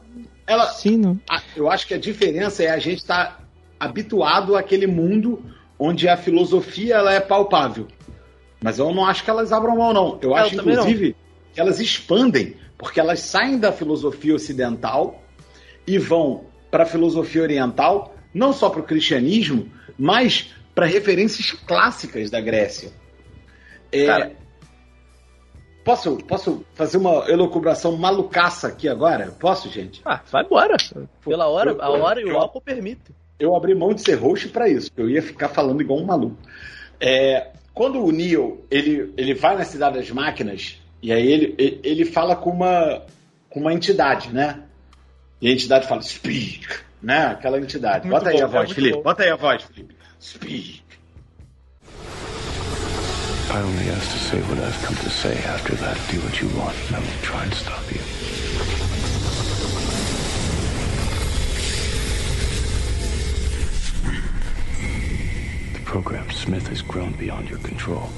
Ela, Sim, não. A, eu acho que a diferença é a gente estar tá habituado àquele mundo onde a filosofia ela é palpável. Mas eu não acho que elas abram mão, não. Eu, eu acho, inclusive, que elas expandem, porque elas saem da filosofia ocidental e vão para a filosofia oriental, não só para o cristianismo, mas para referências clássicas da Grécia. É, Cara, posso, posso fazer uma elucubração malucaça aqui agora? Posso, gente? Ah, vai embora. Pela hora, eu, a hora e o álcool permite. Eu abri mão de ser host para isso. Eu ia ficar falando igual um maluco. É, quando o Neo ele, ele vai na cidade das máquinas e aí ele, ele fala com uma, com uma entidade, né? E a entidade fala, speak, né? Aquela entidade. Muito bota bom, aí a voz, é Felipe. Bom. Bota aí a voz, Felipe. Speak. I only ask to say what I've come to say. After that, do what you want, I won't try and stop you. Program Smith has grown beyond your control.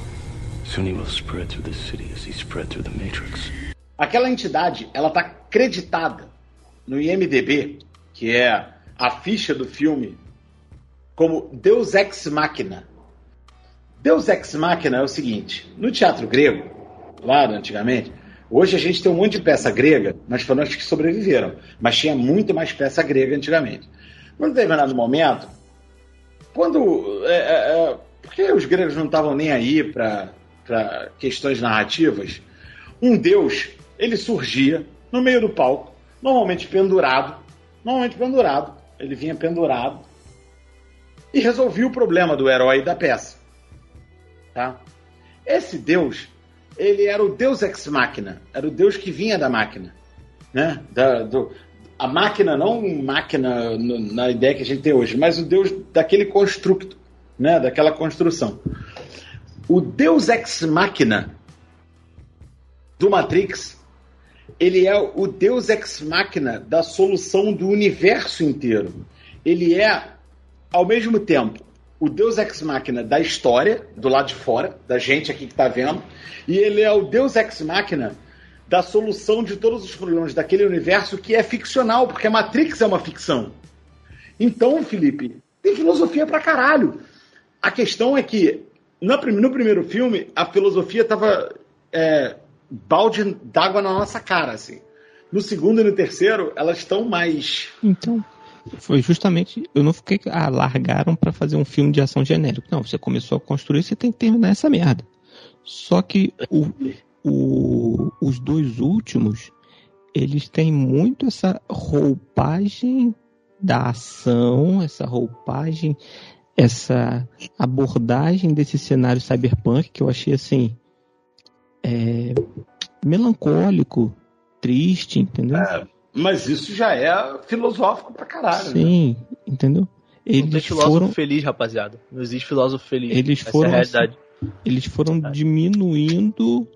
Soon he will spread through the city as he spread through the Matrix. Aquela entidade, ela tá creditada no IMDB, que é a ficha do filme, como Deus Ex Machina. Deus Ex Machina é o seguinte: no teatro grego, lá antigamente, hoje a gente tem um monte de peça grega, mas foram as que sobreviveram. Mas tinha muito mais peça grega antigamente. Num determinado momento, quando. É, é, é porque os gregos não estavam nem aí para questões narrativas, um deus ele surgia no meio do palco normalmente pendurado, normalmente pendurado, ele vinha pendurado e resolvia o problema do herói da peça. Tá? Esse Deus, ele era o Deus ex machina, era o Deus que vinha da máquina, né? Da, do, a máquina não máquina na ideia que a gente tem hoje, mas o Deus daquele construto, né? Daquela construção. O Deus ex machina do Matrix ele é o Deus ex machina da solução do universo inteiro. Ele é, ao mesmo tempo, o Deus ex machina da história, do lado de fora, da gente aqui que está vendo, e ele é o Deus ex machina da solução de todos os problemas daquele universo que é ficcional, porque a Matrix é uma ficção. Então, Felipe, tem filosofia pra caralho. A questão é que no, primeiro filme a filosofia estava é, balde d'água na nossa cara, assim. No segundo e no terceiro, elas estão mais. Então, foi justamente. Eu não fiquei. Ah, largaram para fazer um filme de ação genérico. Não, você começou a construir, você tem que terminar essa merda. Só que o, o, os dois últimos, eles têm muito essa roupagem da ação, essa roupagem, essa abordagem desse cenário cyberpunk que eu achei assim é, melancólico, triste, entendeu? É, mas isso já é filosófico pra caralho. Né? Sim, né? entendeu? Eles Não tem filósofo foram... feliz, rapaziada. Não existe filósofo feliz. Eles Essa foram, é a realidade. Eles foram diminuindo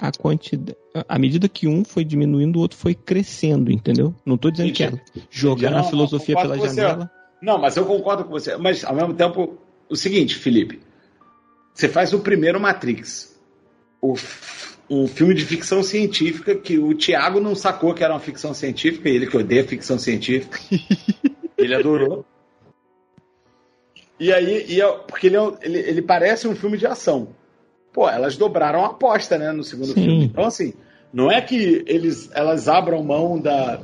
a quantidade. À medida que um foi diminuindo, o outro foi crescendo, entendeu? Não estou dizendo Entendi. que é jogar a filosofia pela janela. Não, mas eu concordo com você. Mas ao mesmo tempo, o seguinte, Felipe. Você faz o primeiro Matrix o, um filme de ficção científica que o Thiago não sacou que era uma ficção científica, ele que odeia ficção científica. ele adorou. E aí, e eu, porque ele, é ele, ele, parece um filme de ação. Pô, elas dobraram a aposta, né, no segundo Sim. filme. Então, assim, não é que eles, elas abram mão da,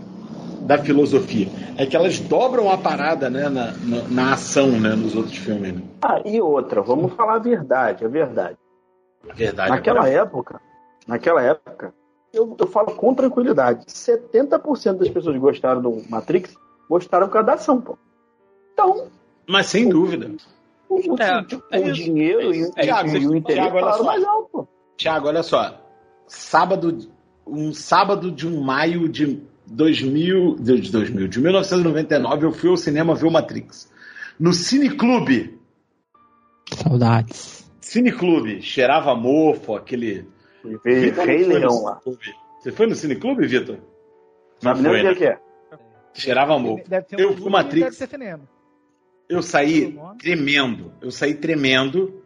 da filosofia. É que elas dobram a parada, né, na, na, na ação, né, nos outros filmes. Né? Ah, e outra, vamos falar a verdade, a verdade. A verdade. Naquela é época, naquela época, eu, eu falo com tranquilidade, 70% das pessoas que gostaram do Matrix gostaram por causa da ação, pô. Então. Mas sem o, dúvida. O, o, é, tipo, é o dinheiro é, e, o, Thiago, e o interesse Thiago, mais alto. Tiago, olha só. Sábado, um sábado de um maio de 2000, de 2000, de 1999, eu fui ao cinema ver o Matrix. No Cine Clube. Saudades. Cine Clube, cheirava mofo, aquele. Rei Leão lá. Você foi no Cine Clube, Vitor? Não foi, né? que é. Cheirava mofo. Eu fui Matrix. Eu saí tremendo. Eu saí tremendo.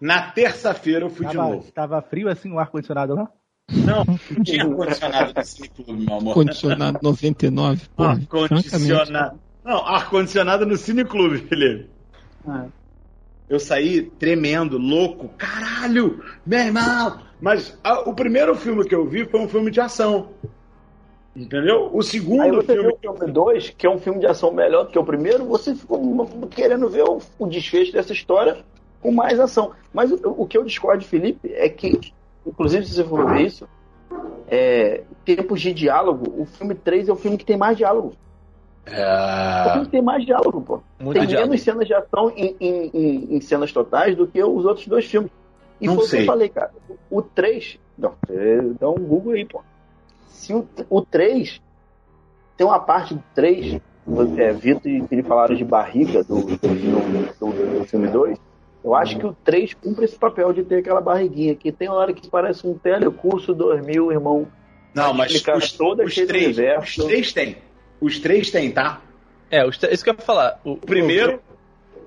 Na terça-feira eu fui tava, de novo. Tava frio assim o ar-condicionado lá? Não, não tinha ar-condicionado no Cine Clube, meu amor. Condicionado 99, pô. Ar-condicionado. Não, ar-condicionado no Cine Clube, Felipe. Ah. Eu saí tremendo, louco. Caralho, meu irmão! Mas a, o primeiro filme que eu vi foi um filme de ação. Entendeu? O segundo Aí você filme. Viu o filme 2, que é um filme de ação melhor do que o primeiro, você ficou querendo ver o, o desfecho dessa história com mais ação. Mas o, o, que eu discordo de Felipe é que, inclusive, se você for ver isso, é, tempos de diálogo, o filme 3 é o filme que tem mais diálogo. É... O filme tem mais diálogo, pô. Muito tem diálogo. menos cenas de ação em, em, em, em, cenas totais do que os outros dois filmes. E não foi sei. o que eu falei, cara. O 3. Não, dá um Google aí, pô se o, o 3 tem uma parte do 3, é, Vitor e ele falaram de barriga do, do, do, do filme 2. Eu acho que o 3 cumpre esse papel de ter aquela barriguinha que tem hora que parece um telecurso 2000, irmão. Não, mas os, todo os, três, universo. os três tem. Os três tem, tá? É, os, isso que eu ia falar. O, o primeiro,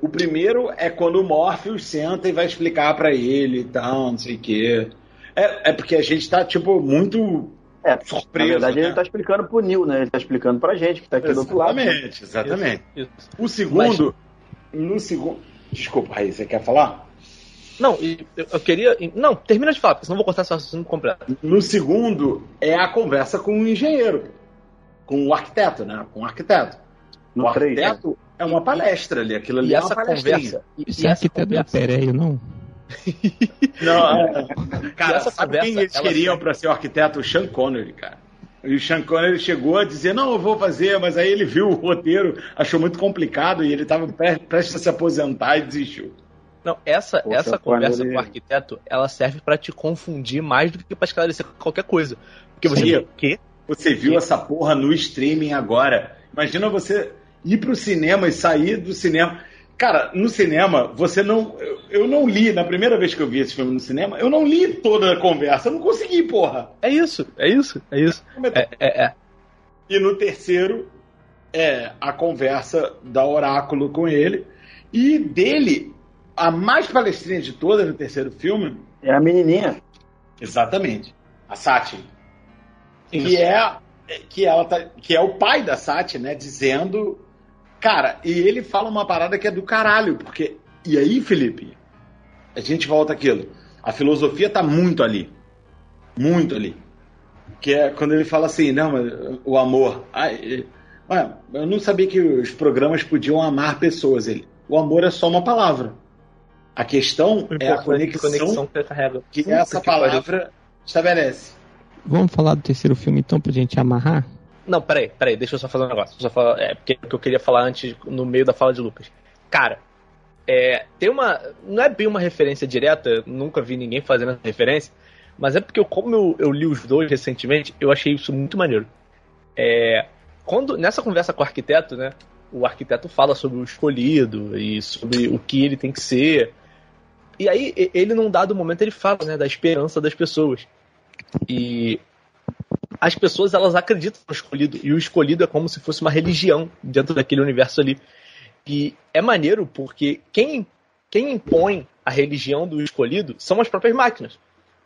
o, o primeiro é quando o Morpheus senta e vai explicar para ele e tal, não sei o quê. É, é porque a gente tá, tipo, muito é, surpresa. Na verdade, né? ele está explicando pro Nil, né? Ele está explicando pra gente que está aqui exatamente, do outro lado. Exatamente, exatamente. Isso, isso. O segundo. Mas... No segundo. Desculpa, Raí, você quer falar? Não, eu queria. Não, termina de falar, porque senão eu vou cortar esse assunto completo. No segundo, é a conversa com o engenheiro, com o arquiteto, né? Com o arquiteto. No o arquiteto 3, é uma palestra ali, aquilo ali e é essa conversa. Isso é arquiteto é Pereio, não? Não, é. cara, essa sabe quem eles queriam para ser o arquiteto? O Sean Connery, cara. E o Sean Connery chegou a dizer, não, eu vou fazer, mas aí ele viu o roteiro, achou muito complicado e ele estava prestes a se aposentar e desistiu. Não, essa, essa conversa com o arquiteto, ela serve para te confundir mais do que para esclarecer qualquer coisa. Porque você viu, quê? Você viu essa porra no streaming agora. Imagina você ir pro cinema e sair do cinema. Cara, no cinema, você não. Eu não li, na primeira vez que eu vi esse filme no cinema, eu não li toda a conversa. Eu não consegui, porra. É isso, é isso, é isso. É, é, é. E no terceiro, é a conversa da Oráculo com ele. E dele, a mais palestrinha de todas no terceiro filme. É a menininha. Exatamente. A Sati. Que é, que, ela tá, que é o pai da Sati, né? Dizendo Cara, e ele fala uma parada que é do caralho, porque. E aí, Felipe, a gente volta aquilo. A filosofia tá muito ali. Muito ali. Que é quando ele fala assim, não, mas o amor. Ai, ué, eu não sabia que os programas podiam amar pessoas. Ele, o amor é só uma palavra. A questão é a conexão, conexão que, carrega. que essa palavra estabelece. Vamos falar do terceiro filme então pra gente amarrar? Não, peraí, peraí, deixa eu só fazer um negócio. Só falar, é porque eu queria falar antes, no meio da fala de Lucas. Cara, é, tem uma. Não é bem uma referência direta, nunca vi ninguém fazendo essa referência, mas é porque eu, como eu, eu li os dois recentemente, eu achei isso muito maneiro. É, quando Nessa conversa com o arquiteto, né? O arquiteto fala sobre o escolhido e sobre o que ele tem que ser. E aí, ele, num dado momento, ele fala né, da esperança das pessoas. E as pessoas elas acreditam no escolhido e o escolhido é como se fosse uma religião dentro daquele universo ali. E é maneiro porque quem, quem impõe a religião do escolhido são as próprias máquinas.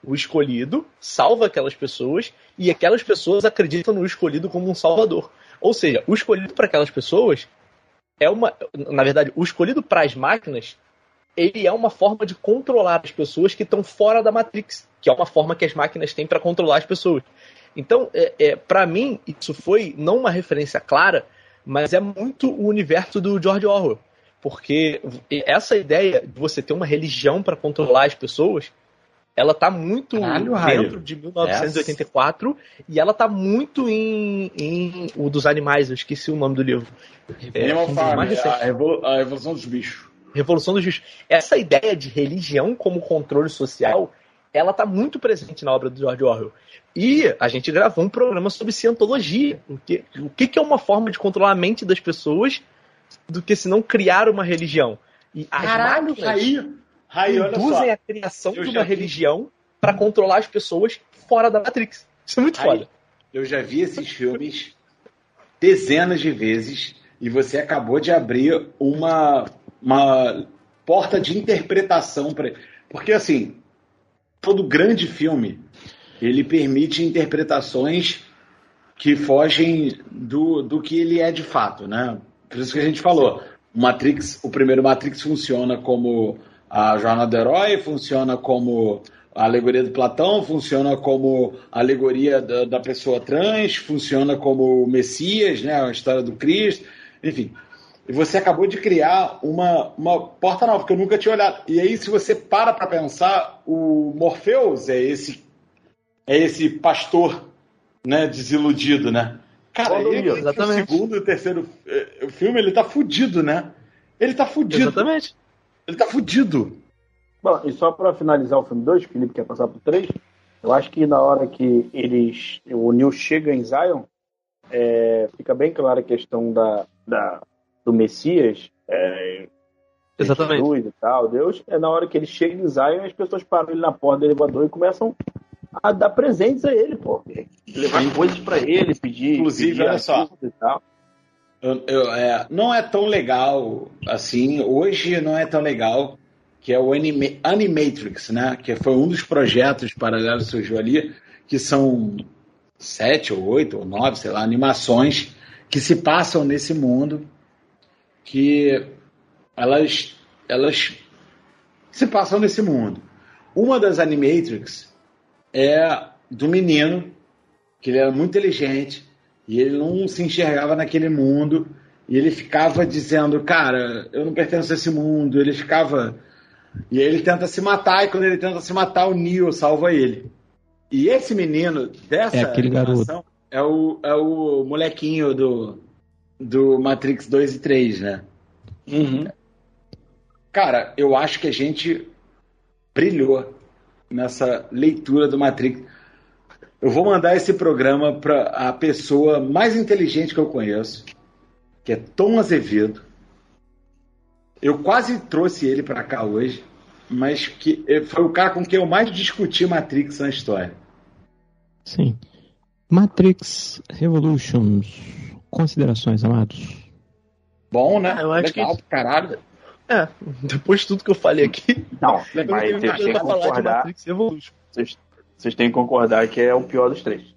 O escolhido salva aquelas pessoas e aquelas pessoas acreditam no escolhido como um salvador. Ou seja, o escolhido para aquelas pessoas é uma. Na verdade, o escolhido para as máquinas ele é uma forma de controlar as pessoas que estão fora da Matrix, que é uma forma que as máquinas têm para controlar as pessoas. Então, é, é para mim, isso foi não uma referência clara, mas é muito o universo do George Orwell. Porque essa ideia de você ter uma religião para controlar as pessoas, ela tá muito Caralho, dentro de 1984 Essa. e ela tá muito em, em, o dos animais, eu esqueci o nome do livro. É, a, Revol a Revolução dos Bichos. Revolução dos Bichos. Essa ideia de religião como controle social, ela está muito presente na obra do George Orwell. E a gente gravou um programa sobre cientologia. O que, o que é uma forma de controlar a mente das pessoas do que se não criar uma religião? E Caralho, Raí, Raí, induzem a criação de uma religião para controlar as pessoas fora da Matrix. Isso é muito Raí, foda. Eu já vi esses filmes dezenas de vezes e você acabou de abrir uma uma porta de interpretação para porque assim todo grande filme ele permite interpretações que fogem do, do que ele é de fato, né? Por isso que a gente falou, o Matrix, o primeiro Matrix funciona como a jornada do herói, funciona como a alegoria do Platão, funciona como a alegoria da, da pessoa trans, funciona como o Messias, né? A história do Cristo, enfim. E você acabou de criar uma, uma porta nova, que eu nunca tinha olhado. E aí, se você para para pensar, o Morpheus é esse é esse pastor né, desiludido, né? Cara, ele, exatamente. o segundo e o terceiro eh, filme, ele tá fudido, né? Ele tá fudido. Exatamente. Ele tá fudido. Bom, e só para finalizar o filme 2, o Felipe quer passar pro 3, eu acho que na hora que eles. O Neil chega em Zion, é, fica bem clara a questão da, da, do Messias, é, Exatamente. e tal, Deus, é na hora que ele chega em Zion, as pessoas param ele na porta do elevador e começam a dar presentes a ele, pô. Levar coisas para ele, pedir. Inclusive, pedir olha só. E tal. Eu, eu, é, não é tão legal assim, hoje não é tão legal, que é o Anime, Animatrix, né? Que foi um dos projetos paralelos que surgiu ali, que são sete ou oito ou nove, sei lá, animações que se passam nesse mundo que elas, elas se passam nesse mundo. Uma das Animatrix é do menino, que ele era muito inteligente, e ele não se enxergava naquele mundo, e ele ficava dizendo, cara, eu não pertenço a esse mundo, ele ficava. E aí ele tenta se matar, e quando ele tenta se matar, o Neo salva ele. E esse menino dessa é aquele garoto. é o, é o molequinho do, do Matrix 2 e 3, né? Uhum. Cara, eu acho que a gente brilhou nessa leitura do Matrix. Eu vou mandar esse programa para a pessoa mais inteligente que eu conheço, que é Tom Azevedo. Eu quase trouxe ele para cá hoje, mas que foi o cara com quem eu mais discuti Matrix na história. Sim. Matrix Revolutions. Considerações, amados? Bom, né? Eu acho Legal, que... caralho. É, depois de tudo que eu falei aqui. Não, mas vocês têm que concordar. Vocês, vocês têm que concordar que é o pior dos três.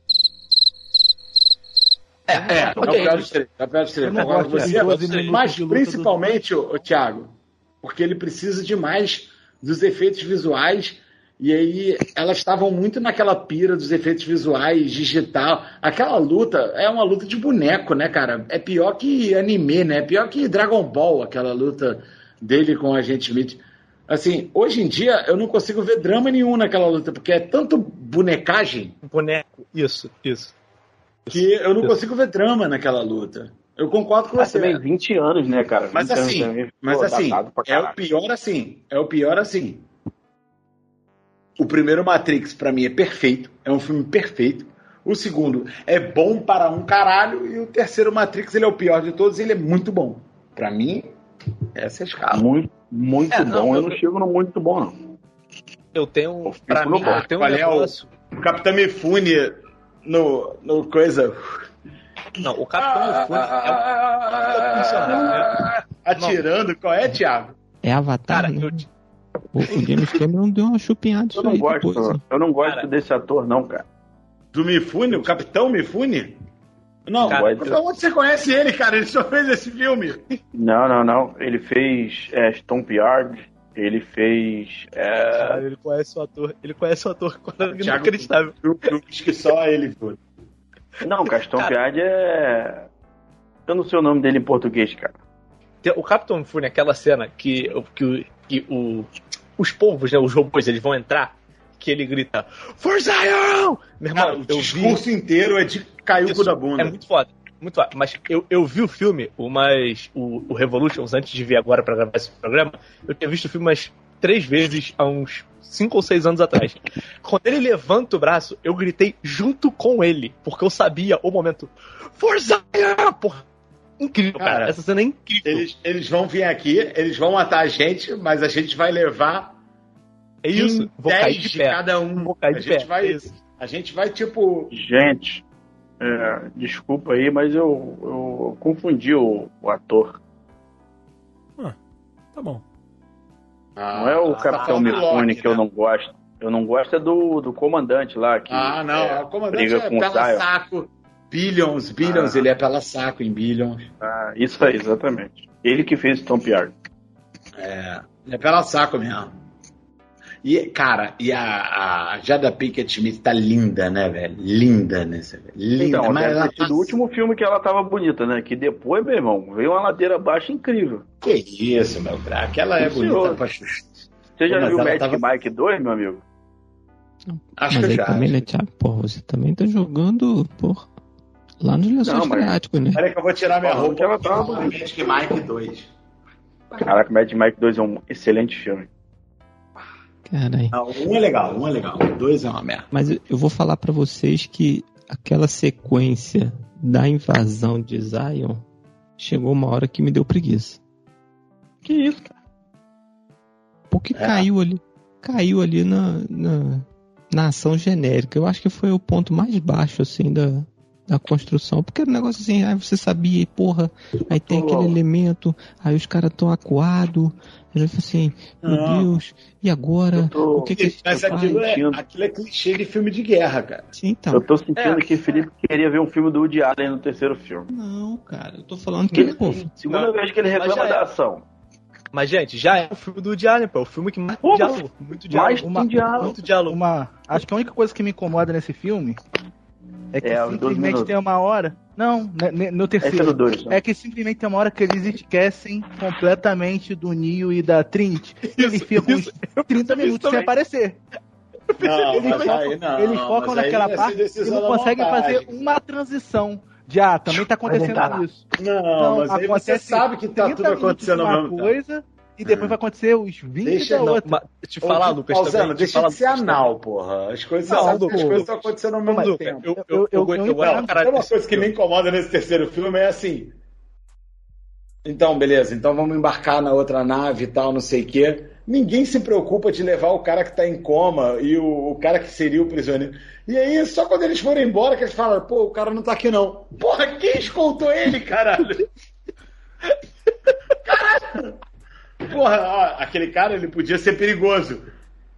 É, é, é, okay. é o pior dos três. É o pior dos três. Agora, você, você, mas principalmente, o Thiago, porque ele precisa de mais dos efeitos visuais e aí elas estavam muito naquela pira dos efeitos visuais, digital. Aquela luta é uma luta de boneco, né, cara? É pior que anime, né? É pior que Dragon Ball, aquela luta dele com a gente Smith. Assim, hoje em dia eu não consigo ver drama nenhum naquela luta, porque é tanto bonecagem. Boneco, isso, isso. Que eu não isso. consigo ver drama naquela luta. Eu concordo com você. Também 20 anos, né, cara? Mas assim, também, mas pô, assim, é o pior assim. É o pior assim o primeiro Matrix, para mim, é perfeito. É um filme perfeito. O segundo é bom para um caralho. E o terceiro Matrix, ele é o pior de todos. ele é muito bom. Para mim, essa é a escala. Muito, muito é, não, bom. Eu, eu não chego no muito bom, não. Eu tenho. Pra mim, eu tenho um negócio. É o, o Capitão Mifune no, no coisa. Não, o Capitão Mifune é um Atirando, qual é, Thiago? É Avatar. Cara, né? eu, o, o James Cameron deu uma chupinhada eu não gosto, depois, Eu não gosto cara. desse ator, não, cara. Do Mifune? O Capitão Mifune? Não, cara, onde você conhece ele, cara? Ele só fez esse filme. Não, não, não. Ele fez é, Stomp Yard. Ele fez. É... Cara, ele conhece o ator. Ele conhece o ator quando inacreditável. Acho que só ele foi. Não, cara, Stomp Yard é. Eu não sei o nome dele em português, cara. O Capitão Fune, aquela cena que, que, que o, os povos, né, os robôs, eles vão entrar que ele grita For Zion! Meu irmão, Cara, o discurso vi... inteiro é de cair o cu da bunda. É muito foda. Muito foda. Mas eu, eu vi o filme, o, mais, o, o Revolutions, antes de vir agora para gravar esse programa, eu tinha visto o filme umas três vezes há uns cinco ou seis anos atrás. Quando ele levanta o braço, eu gritei junto com ele, porque eu sabia o momento. For Zion! Porra, incrível, cara. cara. Essa cena é incrível. Eles, eles vão vir aqui, eles vão matar a gente, mas a gente vai levar é isso. Vou cair de, de cada um. Vou cair de a gente pé. Vai, é a gente vai, tipo. Gente, é, desculpa aí, mas eu, eu confundi o, o ator. Ah, tá bom. Ah, não é o tá Capitão Mifune que né? eu não gosto. Eu não gosto é do, do comandante lá. Que ah, não. É, o comandante é pela saco. Billions, Billions, ah. ele é pela saco em Billions. Ah, isso aí, exatamente. Ele que fez Tom Yard. É, é pela saco mesmo. E, cara, e a, a Jada Pinkett Smith tá linda, né, velho? Linda nessa, velho. Linda. Então, mas ela tá... do último filme que ela tava bonita, né? Que depois, meu irmão, veio uma ladeira baixa incrível. Que isso, meu craque. Ela é bonita senhor. pra Você já viu o Magic tava... Mike 2, meu amigo? Acho mas que já. Também, né, Thiago, porra, você também tá jogando, porra, lá nos lençóis freáticos, né? Peraí que eu vou tirar minha roupa. Ela tava Magic Mike 2. Caraca, Magic Mike 2 é um excelente filme. Caralho. um é legal, um é legal. Dois é uma merda. Mas eu vou falar para vocês que aquela sequência da invasão de Zion chegou uma hora que me deu preguiça. Que isso, cara? Porque é. caiu ali. Caiu ali na, na, na ação genérica. Eu acho que foi o ponto mais baixo, assim, da, da construção. Porque era um negócio assim, aí você sabia, porra, aí tem aquele elemento, aí os caras estão acuados. Eu falei assim, meu Deus, e agora? Tô... O que, que Mas aquilo é, aquilo é clichê de filme de guerra, cara. Sim, então. Eu tô sentindo é, que o Felipe queria ver um filme do Woody Allen no terceiro filme. Não, cara, eu tô falando que, pô, segunda vez que ele reclama da ação. Mas, gente, já é o filme do Woody Allen, pô. O filme que mais Pô, diálogo. Muito diálogo. Mais uma, diálogo. Muito diálogo. Uma, acho que a única coisa que me incomoda nesse filme é que é, simplesmente tem uma hora. Não, né, né, no terceiro. É, dois, né? é que simplesmente tem uma hora que eles esquecem completamente do Neo e da Trinity. e eles ficam uns 30 minutos sem aparecer. Não, eles, focam, aí, não, eles focam naquela parte e não conseguem fazer uma transição. Já, também tá acontecendo isso. Não, então, mas aí você sabe que tá tudo acontecendo ao mesmo coisa, e depois vai acontecer os 20 deixa, da outra. Não, te falar, Lucas, Pausando, também, deixa de ser anal, porra. As coisas, não, as coisas estão acontecendo ao mesmo tempo. Eu, eu, eu, eu, eu, não, uma coisa que me incomoda nesse terceiro filme é assim. Então, beleza, então vamos embarcar na outra nave e tal, não sei o quê. Ninguém se preocupa de levar o cara que tá em coma e o, o cara que seria o prisioneiro. E aí, só quando eles forem embora que eles falam, pô, o cara não tá aqui não. Porra, quem escoltou ele, caralho? caralho! Porra, ó, aquele cara ele podia ser perigoso.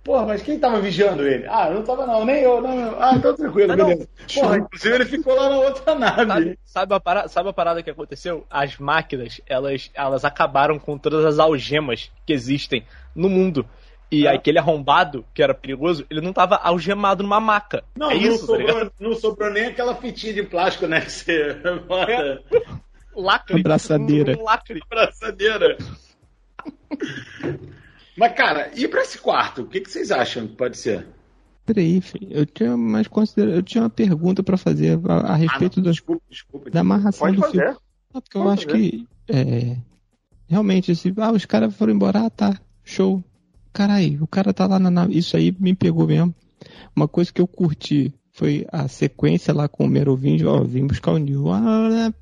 Porra, mas quem tava vigiando ele? Ah, não tava não, nem eu, não. Ah, então tranquilo, beleza. Porra, inclusive ele ficou lá na outra nave. Sabe, sabe, a parada, sabe a parada que aconteceu? As máquinas, elas, elas acabaram com todas as algemas que existem no mundo. E é. aquele arrombado, que era perigoso, ele não tava algemado numa maca. Não, é não, isso, tá sobrou, tá não sobrou nem aquela fitinha de plástico, né? Que você. É. Lacre. Abraçadeira. Um lacre. Abraçadeira. Mas, cara, e para esse quarto? O que, que vocês acham que pode ser? Peraí, eu tinha mais considera... eu tinha uma pergunta para fazer a, a respeito ah, não, desculpa, desculpa, da amarração pode do fazer. filme. Não, porque pode eu acho fazer. que é, realmente assim, ah, os caras foram embora, ah, tá, show. Caralho, o cara tá lá na nave. Isso aí me pegou mesmo. Uma coisa que eu curti foi a sequência lá com o Merovingio, ó, vim buscar o New. Ah,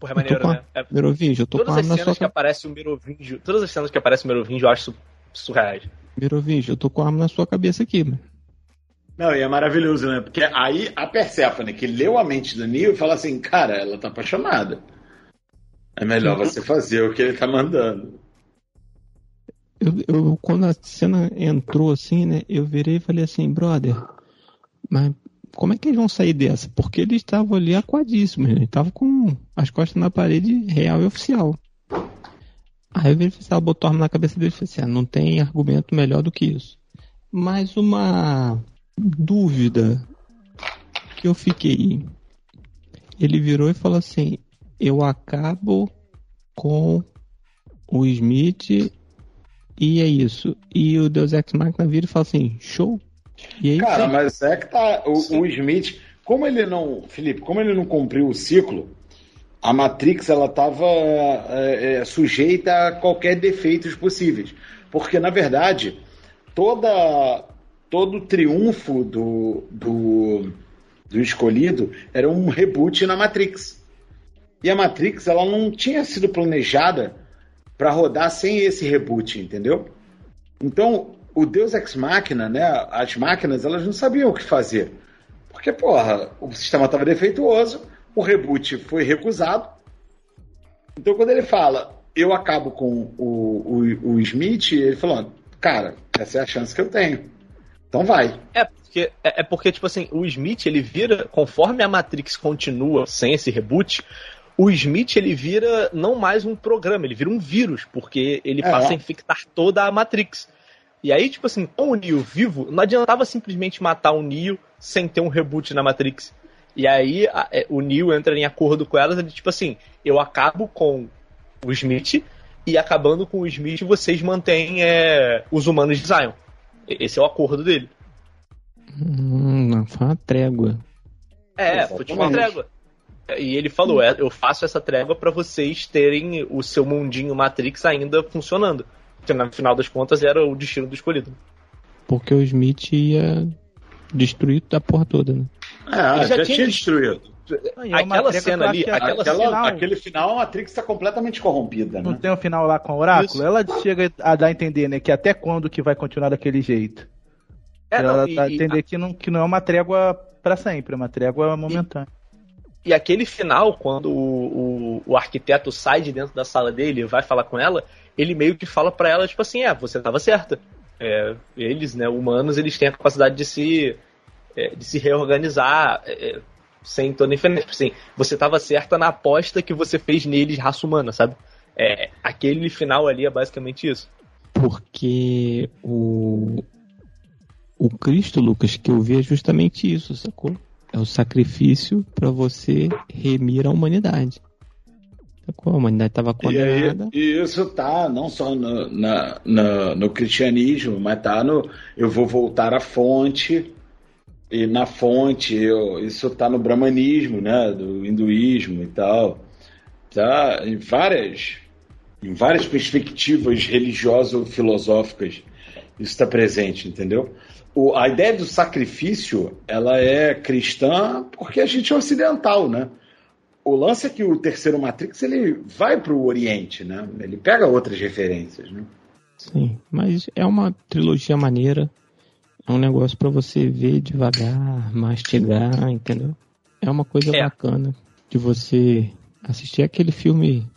Porra, é maneiro, né? É... Merovingio, eu tô todas com as cenas sua... que aparece o Merovingio, todas as cenas que aparece o Merovingio eu acho surreais. Merovingio, eu tô com a arma na sua cabeça aqui, mano. Não, e é maravilhoso, né? Porque aí a Persephone, que leu a mente do Neo, fala assim, cara, ela tá apaixonada. É melhor você fazer o que ele tá mandando. Eu, eu, quando a cena entrou assim, né, eu virei e falei assim, brother, mas como é que eles vão sair dessa? Porque eles estavam ali aquadíssimos, né? eles estavam com as costas na parede real e oficial. Aí o verificador botou a arma na cabeça dele e falou assim: ah, não tem argumento melhor do que isso. Mas uma dúvida que eu fiquei. Ele virou e falou assim: eu acabo com o Smith e é isso. E o Deus Ex Machina vira e fala assim: show. E aí, Cara, mas é que tá. O, o, Smith, como ele não. Felipe, como ele não cumpriu o ciclo, a Matrix ela estava é, é, sujeita a qualquer defeitos possíveis. Porque, na verdade, toda, todo o triunfo do, do, do escolhido era um reboot na Matrix. E a Matrix ela não tinha sido planejada para rodar sem esse reboot, entendeu? Então, o Deus Ex Machina, né, as máquinas, elas não sabiam o que fazer. Porque, porra, o sistema estava defeituoso, o reboot foi recusado. Então, quando ele fala, eu acabo com o, o, o Smith, ele falou, cara, essa é a chance que eu tenho. Então vai. É porque, é, é porque, tipo assim, o Smith, ele vira, conforme a Matrix continua sem esse reboot, o Smith ele vira não mais um programa, ele vira um vírus, porque ele é. passa a infectar toda a Matrix. E aí, tipo assim, com o Neo vivo, não adiantava simplesmente matar o Neo sem ter um reboot na Matrix. E aí a, é, o Neo entra em acordo com elas, ele tipo assim, eu acabo com o Smith e acabando com o Smith vocês mantêm é, os humanos de Zion. Esse é o acordo dele. Hum, foi uma trégua. É, foi tipo uma trégua. E ele falou: é, eu faço essa trégua para vocês terem o seu mundinho Matrix ainda funcionando. Que no final das contas era o destino do escolhido. Porque o Smith ia destruir a porra toda, né? É, já, já, tinha, destruído. É aquela cena ali, aquela, aquela final... aquele final, a Matrix está completamente corrompida. Não né? tem um final lá com o Oráculo? Isso. Ela chega a dar a entender, né? Que até quando que vai continuar daquele jeito. É, ela não, dá a entender que, não, que não é uma trégua para sempre, é uma trégua momentânea. E, e aquele final, quando o, o, o, arquiteto sai de dentro da sala dele e vai falar com ela, ele meio que fala para ela, tipo assim, é, você estava certa. É, eles, né, humanos, eles têm a capacidade de se, é, de se reorganizar é, é sem toda diferença. Tipo assim, você estava certa na aposta que você fez neles, raça humana, sabe? É, aquele final ali é basicamente isso. Porque o, o Cristo, Lucas, que eu vi é justamente isso, sacou? É o sacrifício para você remir a humanidade. A humanidade estava condenada. E, e, isso tá não só no, na, na, no cristianismo, mas tá no eu vou voltar à fonte. E na fonte, eu, isso tá no brahmanismo, né? Do hinduísmo e tal. Tá em várias, em várias perspectivas religiosas-filosóficas isso está presente, entendeu? O, a ideia do sacrifício, ela é cristã porque a gente é ocidental, né? o lance é que o terceiro Matrix ele vai para o Oriente, né? Ele pega outras referências, né? Sim, mas é uma trilogia maneira. É um negócio para você ver devagar, mastigar, entendeu? É uma coisa é. bacana de você assistir aquele filme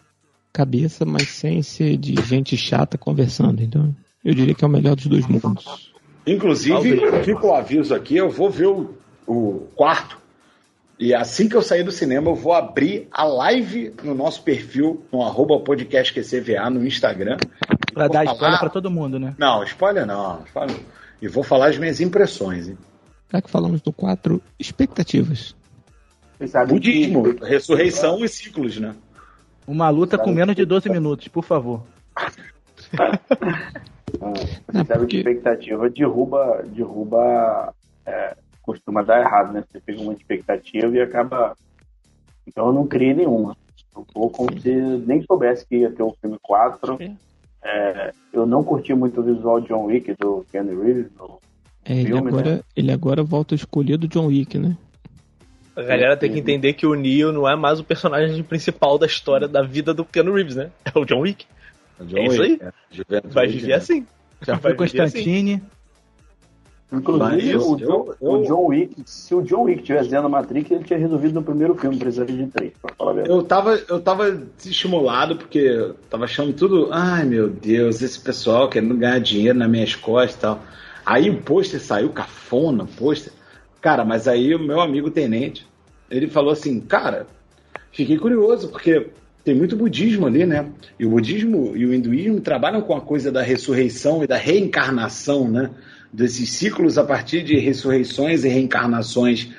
cabeça, mas sem ser de gente chata conversando. Então, eu diria que é o melhor dos dois mundos. Inclusive, fica o aviso aqui, eu vou ver o, o quarto e assim que eu sair do cinema, eu vou abrir a live no nosso perfil, no arroba podcastqcva no Instagram. Pra dar falar... spoiler pra todo mundo, né? Não, spoiler não. Spoiler... E vou falar as minhas impressões. Hein? Já que falamos do quatro expectativas. Budismo, que... ressurreição e ciclos, né? Uma luta com menos de 12 minutos, por favor. ah, não, porque... expectativa derruba, derruba é, costuma dar errado, né? Você pega uma expectativa e acaba. Então eu não criei nenhuma. Eu vou como se nem soubesse que ia ter o filme 4. É, eu não curti muito o visual de John Wick do Ken Reeves. No é, ele, filme, agora, né? ele agora volta a escolher do John Wick, né? A galera tem que entender que o Neo não é mais o personagem principal da história da vida do Ken Reeves, né? É o John Wick. É, John é isso aí. É. Vai viver né? assim. Já foi Constantine. Assim. Inclusive, o, John, eu, o John Wick, se o John Wick tivesse dentro da Matrix, ele tinha resolvido no primeiro filme, precisaria de três, pra falar a verdade. Eu tava, eu tava estimulado, porque eu tava achando tudo, ai meu Deus, esse pessoal querendo ganhar dinheiro nas minhas costas e tal. Aí o pôster saiu, cafona, o pôster. Cara, mas aí o meu amigo tenente, ele falou assim, cara, fiquei curioso, porque tem muito budismo ali, né? E o budismo e o hinduísmo trabalham com a coisa da ressurreição e da reencarnação, né? Desses ciclos a partir de ressurreições e reencarnações.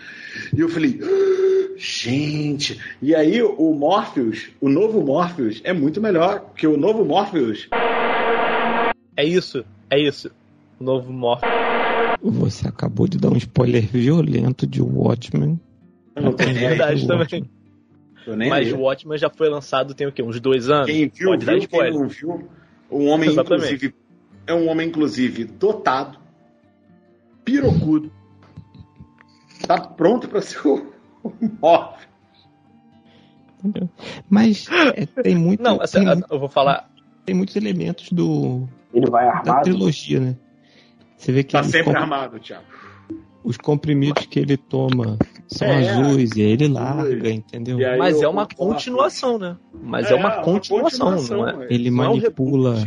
E eu falei, ah, gente, e aí o Morpheus, o novo Morpheus, é muito melhor, porque o novo Morpheus. É isso, é isso. O novo Morpheus. Você acabou de dar um spoiler violento de Watchmen. Não tem verdade também. Mas o Watchmen já foi lançado tem o quê? Uns dois anos? Quem viu, Pode viu, quem não viu. Um homem, Exatamente. inclusive, é um homem, inclusive, dotado, pirocudo, tá pronto para ser o, o Mas é, tem muito. Não, assim, tem eu vou falar. Tem muitos elementos do. Ele vai armado. Da trilogia, né? Você vê que. Tá sempre comp... armado, Thiago. Os comprimidos que ele toma são é, azuis e aí ele larga, entendeu? Mas é uma continuação, né? Mas é, é uma, continuação, continuação, não é? Ele não manipula.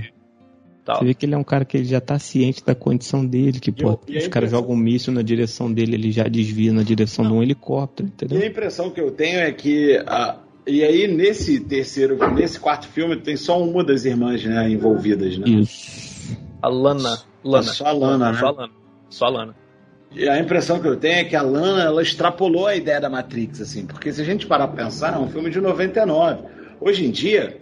É Você vê que ele é um cara que ele já tá ciente da condição dele, que pô, os caras jogam um míssil na direção dele, ele já desvia na direção não. de um helicóptero, entendeu? E a impressão que eu tenho é que a, e aí, nesse terceiro, nesse quarto filme, tem só uma das irmãs né, envolvidas, né? Isso. A Lana. Lana. Só a Lana, né? Só a Lana. Só a Lana. E a impressão que eu tenho é que a Lana, ela extrapolou a ideia da Matrix, assim. Porque se a gente parar pra pensar, é um filme de 99. Hoje em dia,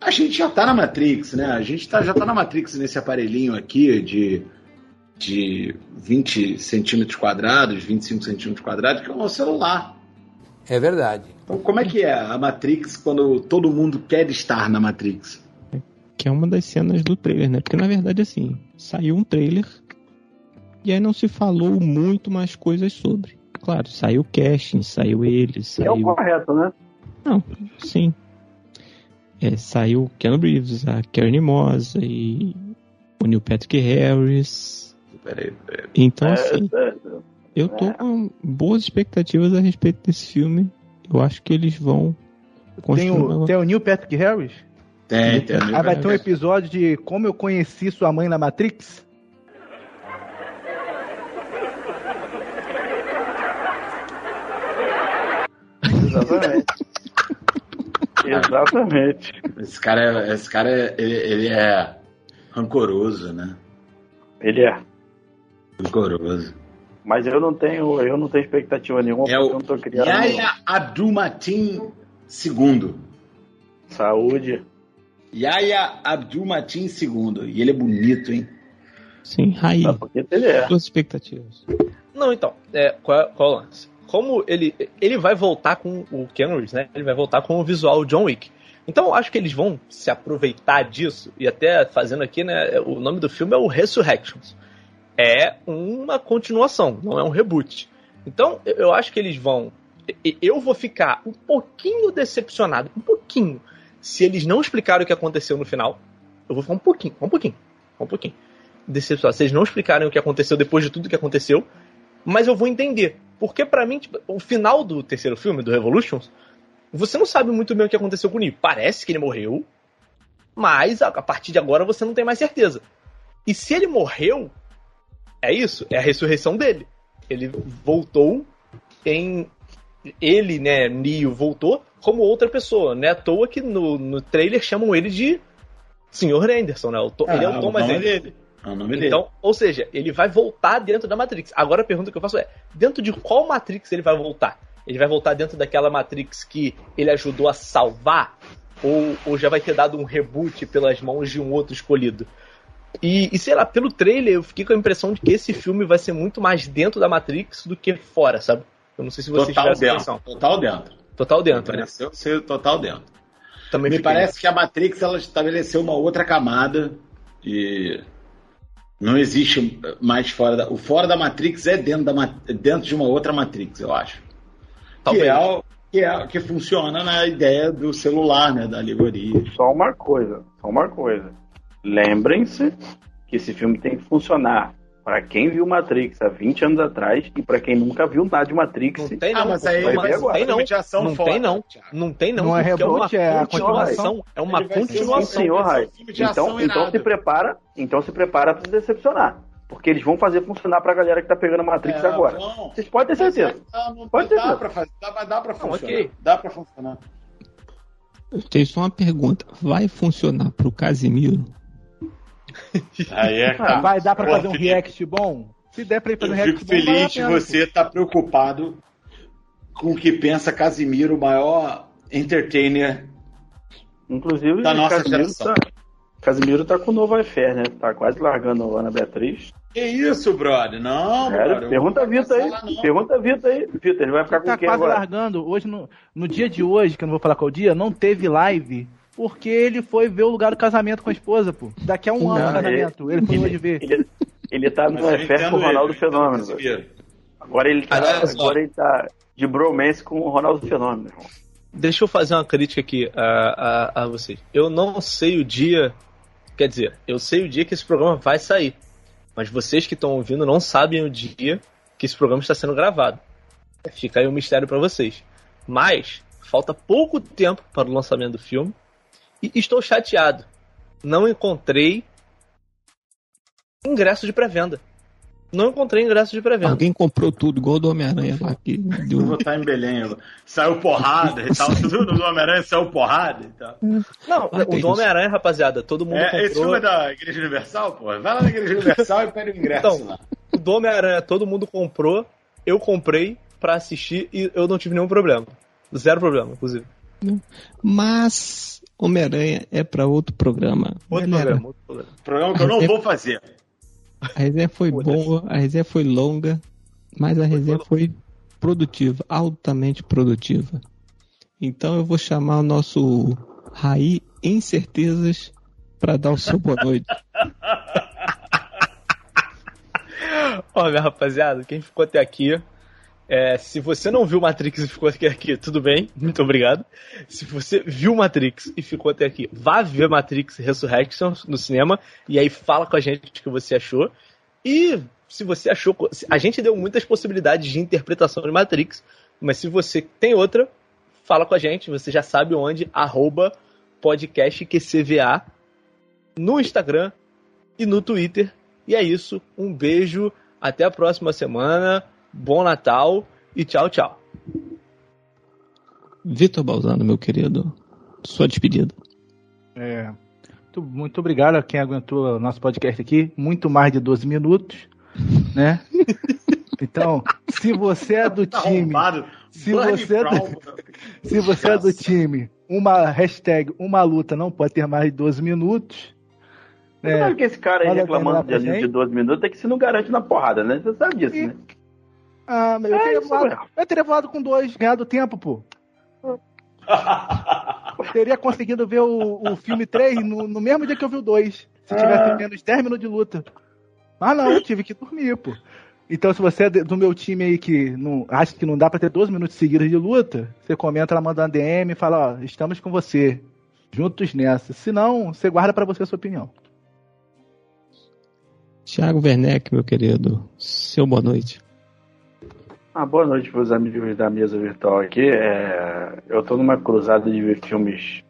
a gente já tá na Matrix, né? A gente tá, já tá na Matrix nesse aparelhinho aqui de, de 20 centímetros quadrados, 25 centímetros quadrados, que é o nosso celular. É verdade. Então, como é que é a Matrix quando todo mundo quer estar na Matrix? Que é uma das cenas do trailer, né? Porque na verdade, assim, saiu um trailer e aí não se falou muito mais coisas sobre. Claro, saiu o casting, saiu ele, saiu... É o correto, né? Não, sim. É, saiu Ken Reeves, a Karen Mosa e o Neil Patrick Harris. Peraí, peraí. Então, é, assim... É, eu tô é. com boas expectativas a respeito desse filme. Eu acho que eles vão. Tem o, tem o Neil Patrick Harris? Tem, tem. Ah, vai ter um episódio de Como Eu Conheci Sua Mãe na Matrix? Exatamente. Exatamente. Esse cara, esse cara ele, ele é rancoroso, né? Ele é. Rancoroso. Mas eu não tenho, eu não tenho expectativa nenhuma é porque eu não tô criando. Yaya Abdulmatin II. Saúde. Yaya Abdulmatin II. E ele é bonito, hein? Sim, Raí. ele é. Suas expectativas. Não, então, é, qual, é, qual é o lance? Como ele, ele vai voltar com o Ken né? Ele vai voltar com o visual John Wick. Então eu acho que eles vão se aproveitar disso, e até fazendo aqui, né? O nome do filme é o Resurrections é uma continuação, não é um reboot. Então, eu acho que eles vão. Eu vou ficar um pouquinho decepcionado, um pouquinho, se eles não explicarem o que aconteceu no final. Eu vou ficar um pouquinho, um pouquinho, um pouquinho decepcionado. Se eles não explicarem o que aconteceu depois de tudo que aconteceu, mas eu vou entender. Porque para mim, tipo, o final do terceiro filme, do Revolutions, você não sabe muito bem o que aconteceu com o Neo. Parece que ele morreu, mas a partir de agora você não tem mais certeza. E se ele morreu, é isso, é a ressurreição dele. Ele voltou em. Ele, né, Neo, voltou como outra pessoa. Não é à toa que no, no trailer chamam ele de Sr. Anderson, né? O ah, ele é o Thomas Anderson. É o nome então, dele. ou seja, ele vai voltar dentro da Matrix. Agora a pergunta que eu faço é: dentro de qual Matrix ele vai voltar? Ele vai voltar dentro daquela Matrix que ele ajudou a salvar? Ou, ou já vai ter dado um reboot pelas mãos de um outro escolhido? E, e, sei lá, pelo trailer eu fiquei com a impressão de que esse filme vai ser muito mais dentro da Matrix do que fora, sabe? Eu não sei se vocês total tiveram essa impressão. Total dentro. Total dentro, né? ser total dentro. Também Me parece que a Matrix ela estabeleceu uma outra camada e não existe mais fora da. O fora da Matrix é dentro, da, dentro de uma outra Matrix, eu acho. Que é, que é que funciona na ideia do celular, né? Da alegoria. Só uma coisa, só uma coisa. Lembrem-se que esse filme tem que funcionar para quem viu Matrix há 20 anos atrás e para quem nunca viu nada de Matrix. Não tem não, ah, mas aí mas não tem não. Não tem não. Não tem não. Não é reboot, é, uma continuação. É uma continuação. Sim, senhor Rai. Então, então se prepara, então se prepara para se decepcionar. Porque eles vão fazer funcionar pra galera que tá pegando a Matrix é, agora. Bom, Vocês podem ter certeza. Não, Pode ter dá certeza. Pra fazer, dá, dá pra funcionar. Okay. Dá pra funcionar. Eu tenho só uma pergunta. Vai funcionar pro Casimiro? Aí é, ah, vai dar pra fazer um react bom? Se der pra ir fazer um react bom. Fico feliz de você estar tá preocupado com o que pensa Casimiro, o maior entertainer Inclusive, da nossa Casimiro geração. Tá, Casimiro tá com o novo iFair, né? Tá quase largando a Ana Beatriz. Que isso, brother? Não, brother. Pergunta a Vitor aí. Pergunta a Vitor aí. Vitor, ele vai ficar com tá quem quase agora? largando. Hoje, no, no dia de hoje, que eu não vou falar qual dia, não teve live porque ele foi ver o lugar do casamento com a esposa, pô. Daqui a um não, ano o casamento. Ele, ele foi hoje ver. Ele, ele tá no iFair com o Ronaldo ele, Fenômeno. Agora ele, tá, agora ele tá de bromance com o Ronaldo Fenômeno, irmão. Deixa eu fazer uma crítica aqui a, a, a vocês. Eu não sei o dia. Quer dizer, eu sei o dia que esse programa vai sair. Mas vocês que estão ouvindo não sabem o dia que esse programa está sendo gravado. Fica aí um mistério para vocês. Mas falta pouco tempo para o lançamento do filme e estou chateado. Não encontrei ingresso de pré-venda. Não encontrei ingresso de pré-venda. Alguém comprou tudo, igual do Homem-Aranha lá. Que deu... Vou botar em Belém. Saiu porrada e tal. Tudo do Homem-Aranha saiu porrada e tal. Não, ah, o do Homem-Aranha, rapaziada, todo mundo é, comprou. Esse filme é da Igreja Universal, pô. Vai lá na Igreja Universal e pede o ingresso então, lá. O do Homem-Aranha, todo mundo comprou. Eu comprei pra assistir e eu não tive nenhum problema. Zero problema, inclusive. Mas Homem-Aranha é para outro programa. Outro programa, outro programa. Programa que eu não vou fazer. A resenha foi boa, a resenha foi longa, mas a resenha foi produtiva, altamente produtiva. Então eu vou chamar o nosso Raí Incertezas para dar o seu boa noite. Olha, rapaziada, quem ficou até aqui, é, se você não viu Matrix e ficou até aqui, tudo bem, muito obrigado. Se você viu Matrix e ficou até aqui, vá ver Matrix Resurrection no cinema e aí fala com a gente o que você achou. E se você achou. A gente deu muitas possibilidades de interpretação de Matrix, mas se você tem outra, fala com a gente, você já sabe onde, arroba podcastqcva no Instagram e no Twitter. E é isso, um beijo, até a próxima semana bom Natal e tchau, tchau. Vitor Balzano, meu querido, sua despedida. É, muito, muito obrigado a quem aguentou o nosso podcast aqui, muito mais de 12 minutos, né? Então, se você é do tá time, se você é do, se você é do time, uma hashtag, uma luta não pode ter mais de 12 minutos. É, sabe que esse cara aí reclamando de de 12 minutos é que se não garante na porrada, né? Você sabe disso, e, né? Ah, eu, é teria voado, eu teria voado com dois, ganhado tempo, pô. teria conseguido ver o, o filme 3 no, no, mesmo dia que eu vi o 2. Se tivesse ah. menos 10 minutos de luta. Mas não, eu tive que dormir, pô. Então, se você é do meu time aí que não, acha que não dá pra ter 12 minutos seguidos de luta, você comenta lá, manda uma DM e fala, ó, estamos com você. Juntos nessa. Se não, você guarda para você a sua opinião. Tiago Werneck, meu querido, seu boa noite. Ah, boa noite para os amigos da mesa virtual aqui. É, eu estou numa cruzada de ver filmes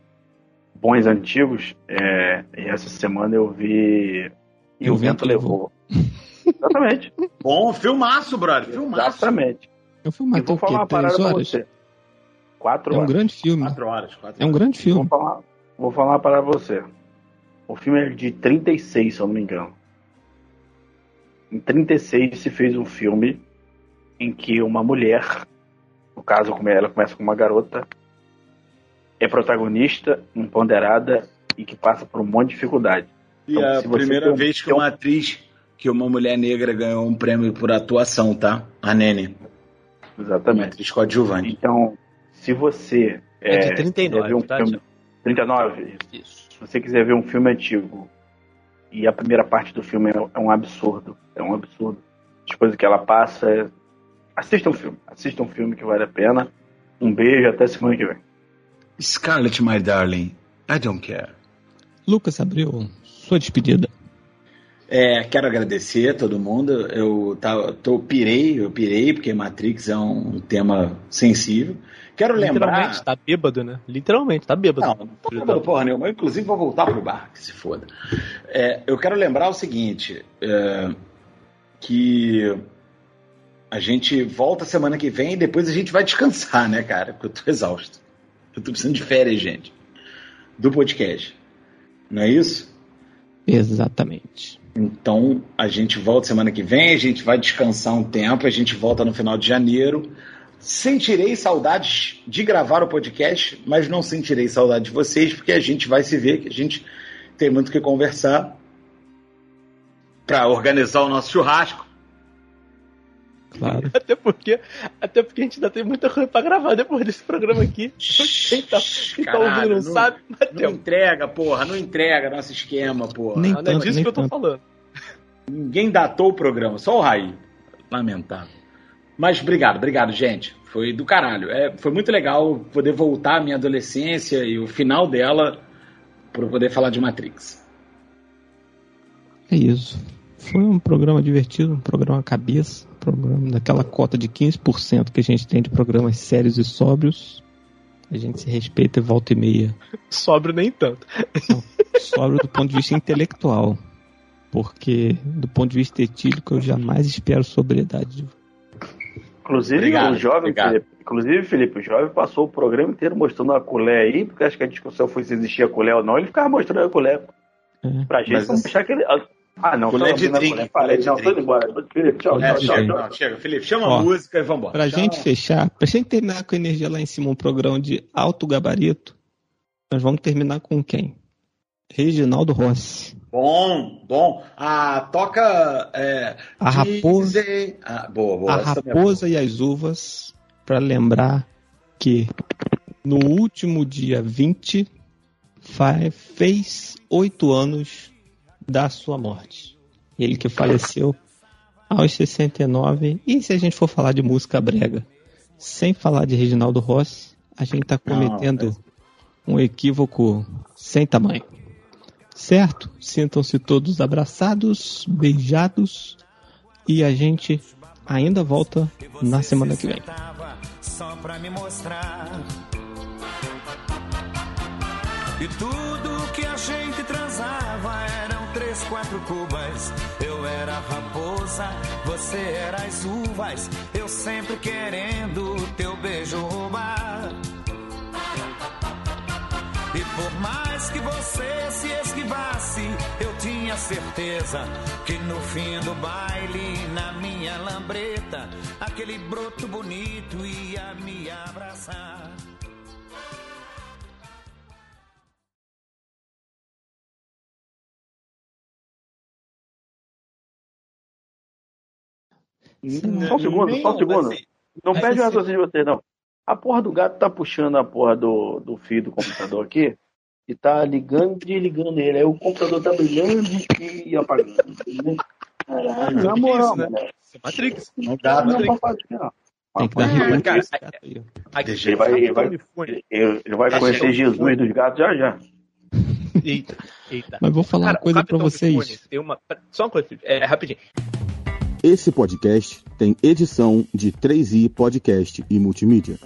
bons antigos. É, e essa semana eu vi E, o, Vento, Levou. Exatamente. Bom, filmaço, brother. Filmaço. Exatamente. Eu filmei vou falar uma parada pra você. Quatro é horas. um grande filme. Quatro horas. Quatro é um grande filme. Vou falar, vou falar uma parada pra você. O filme é de 36, se eu não me engano. Em 36 se fez um filme em que uma mulher, no caso como ela começa com uma garota, é protagonista, empoderada e que passa por um monte de dificuldade. E então, a primeira vez que uma atriz, que uma mulher negra ganhou um prêmio por atuação, tá? A Nene. Exatamente. Uma atriz coadjuvante. Então, se você é, é de 39, ver um tá? filme, 39? Isso. Se você quiser ver um filme antigo e a primeira parte do filme é um absurdo, é um absurdo. As coisas que ela passa Assista um filme. Assista um filme que vale a pena. Um beijo até semana que vem. Scarlett, my darling, I don't care. Lucas Abreu, sua despedida. É, quero agradecer a todo mundo. Eu tá, tô, pirei, eu pirei, porque Matrix é um tema sensível. Quero lembrar. Literalmente, tá bêbado, né? Literalmente, tá bêbado. Não, não tô bêbado porra nenhuma. Inclusive, vou voltar pro bar, que se foda. É, eu quero lembrar o seguinte: é, que a gente volta semana que vem e depois a gente vai descansar, né, cara? Porque eu tô exausto. Eu tô precisando de férias, gente. Do podcast. Não é isso? Exatamente. Então a gente volta semana que vem, a gente vai descansar um tempo, a gente volta no final de janeiro. Sentirei saudades de gravar o podcast, mas não sentirei saudade de vocês, porque a gente vai se ver, que a gente tem muito o que conversar para organizar o nosso churrasco. Claro. Até porque, até porque a gente ainda tem muita coisa pra gravar depois desse programa aqui. Quem tá, quem tá ouvindo não, não sabe, mas Não entrega, porra, não entrega nosso esquema, porra. Nem não, tanto, é disso que eu tô tanto. falando. Ninguém datou o programa, só o Raí. Lamentável. Mas obrigado, obrigado, gente. Foi do caralho. É, foi muito legal poder voltar à minha adolescência e o final dela para poder falar de Matrix. É isso. Foi um programa divertido, um programa cabeça, um programa daquela cota de 15% que a gente tem de programas sérios e sóbrios. A gente se respeita e volta e meia. Sóbrio nem tanto. Não, sóbrio do ponto de vista intelectual. Porque, do ponto de vista etílico, eu jamais espero sobriedade. Inclusive, obrigado, o jovem, Felipe, inclusive, Felipe, o jovem passou o programa inteiro mostrando a colher aí, porque acho que a discussão foi se existia colher ou não, ele ficava mostrando a colher. É, pra gente não achar que ele. Ah, não, colher de drink. Colher de não, tô embora. Felipe, tchau, é, tchau, chega, tchau, não, chega. Felipe, chama Ó, a música e vambora. Pra tchau. gente fechar, pra gente terminar com a energia lá em cima, um programa de alto gabarito, nós vamos terminar com quem? Reginaldo Rossi. Bom, bom. Ah, toca. É, a raposa, ah, boa, boa, a é raposa e as uvas, para lembrar que no último dia 20 faz, fez oito anos da sua morte. Ele que faleceu aos 69. E se a gente for falar de música brega, sem falar de Reginaldo Rossi, a gente está cometendo Não, um equívoco sem tamanho. Certo? Sintam-se todos abraçados, beijados e a gente ainda volta na semana que vem. Só pra me mostrar. E tudo quatro cubas. Eu era raposa, você era as uvas. Eu sempre querendo teu beijo roubar. E por mais que você se esquivasse, eu tinha certeza que no fim do baile, na minha lambreta, aquele broto bonito ia me abraçar. Só um segundo, só um segundo. Não perde o raciocínio de você, não. A porra do gato tá puxando a porra do, do fio do computador aqui e tá ligando e desligando ele. Aí o computador tá brilhando e apagando. Caralho, na moral, né? Isso é Matrix. Não dá, não, não, Matrix. não. Tem que dar cara, aí. Ele vai, ele vai, ele vai conhecer Jesus dos gatos já já. Eita, eita. Mas vou falar cara, uma coisa pra vocês. Tem uma, só uma coisa, é, rapidinho. Esse podcast tem edição de 3i Podcast e Multimídia.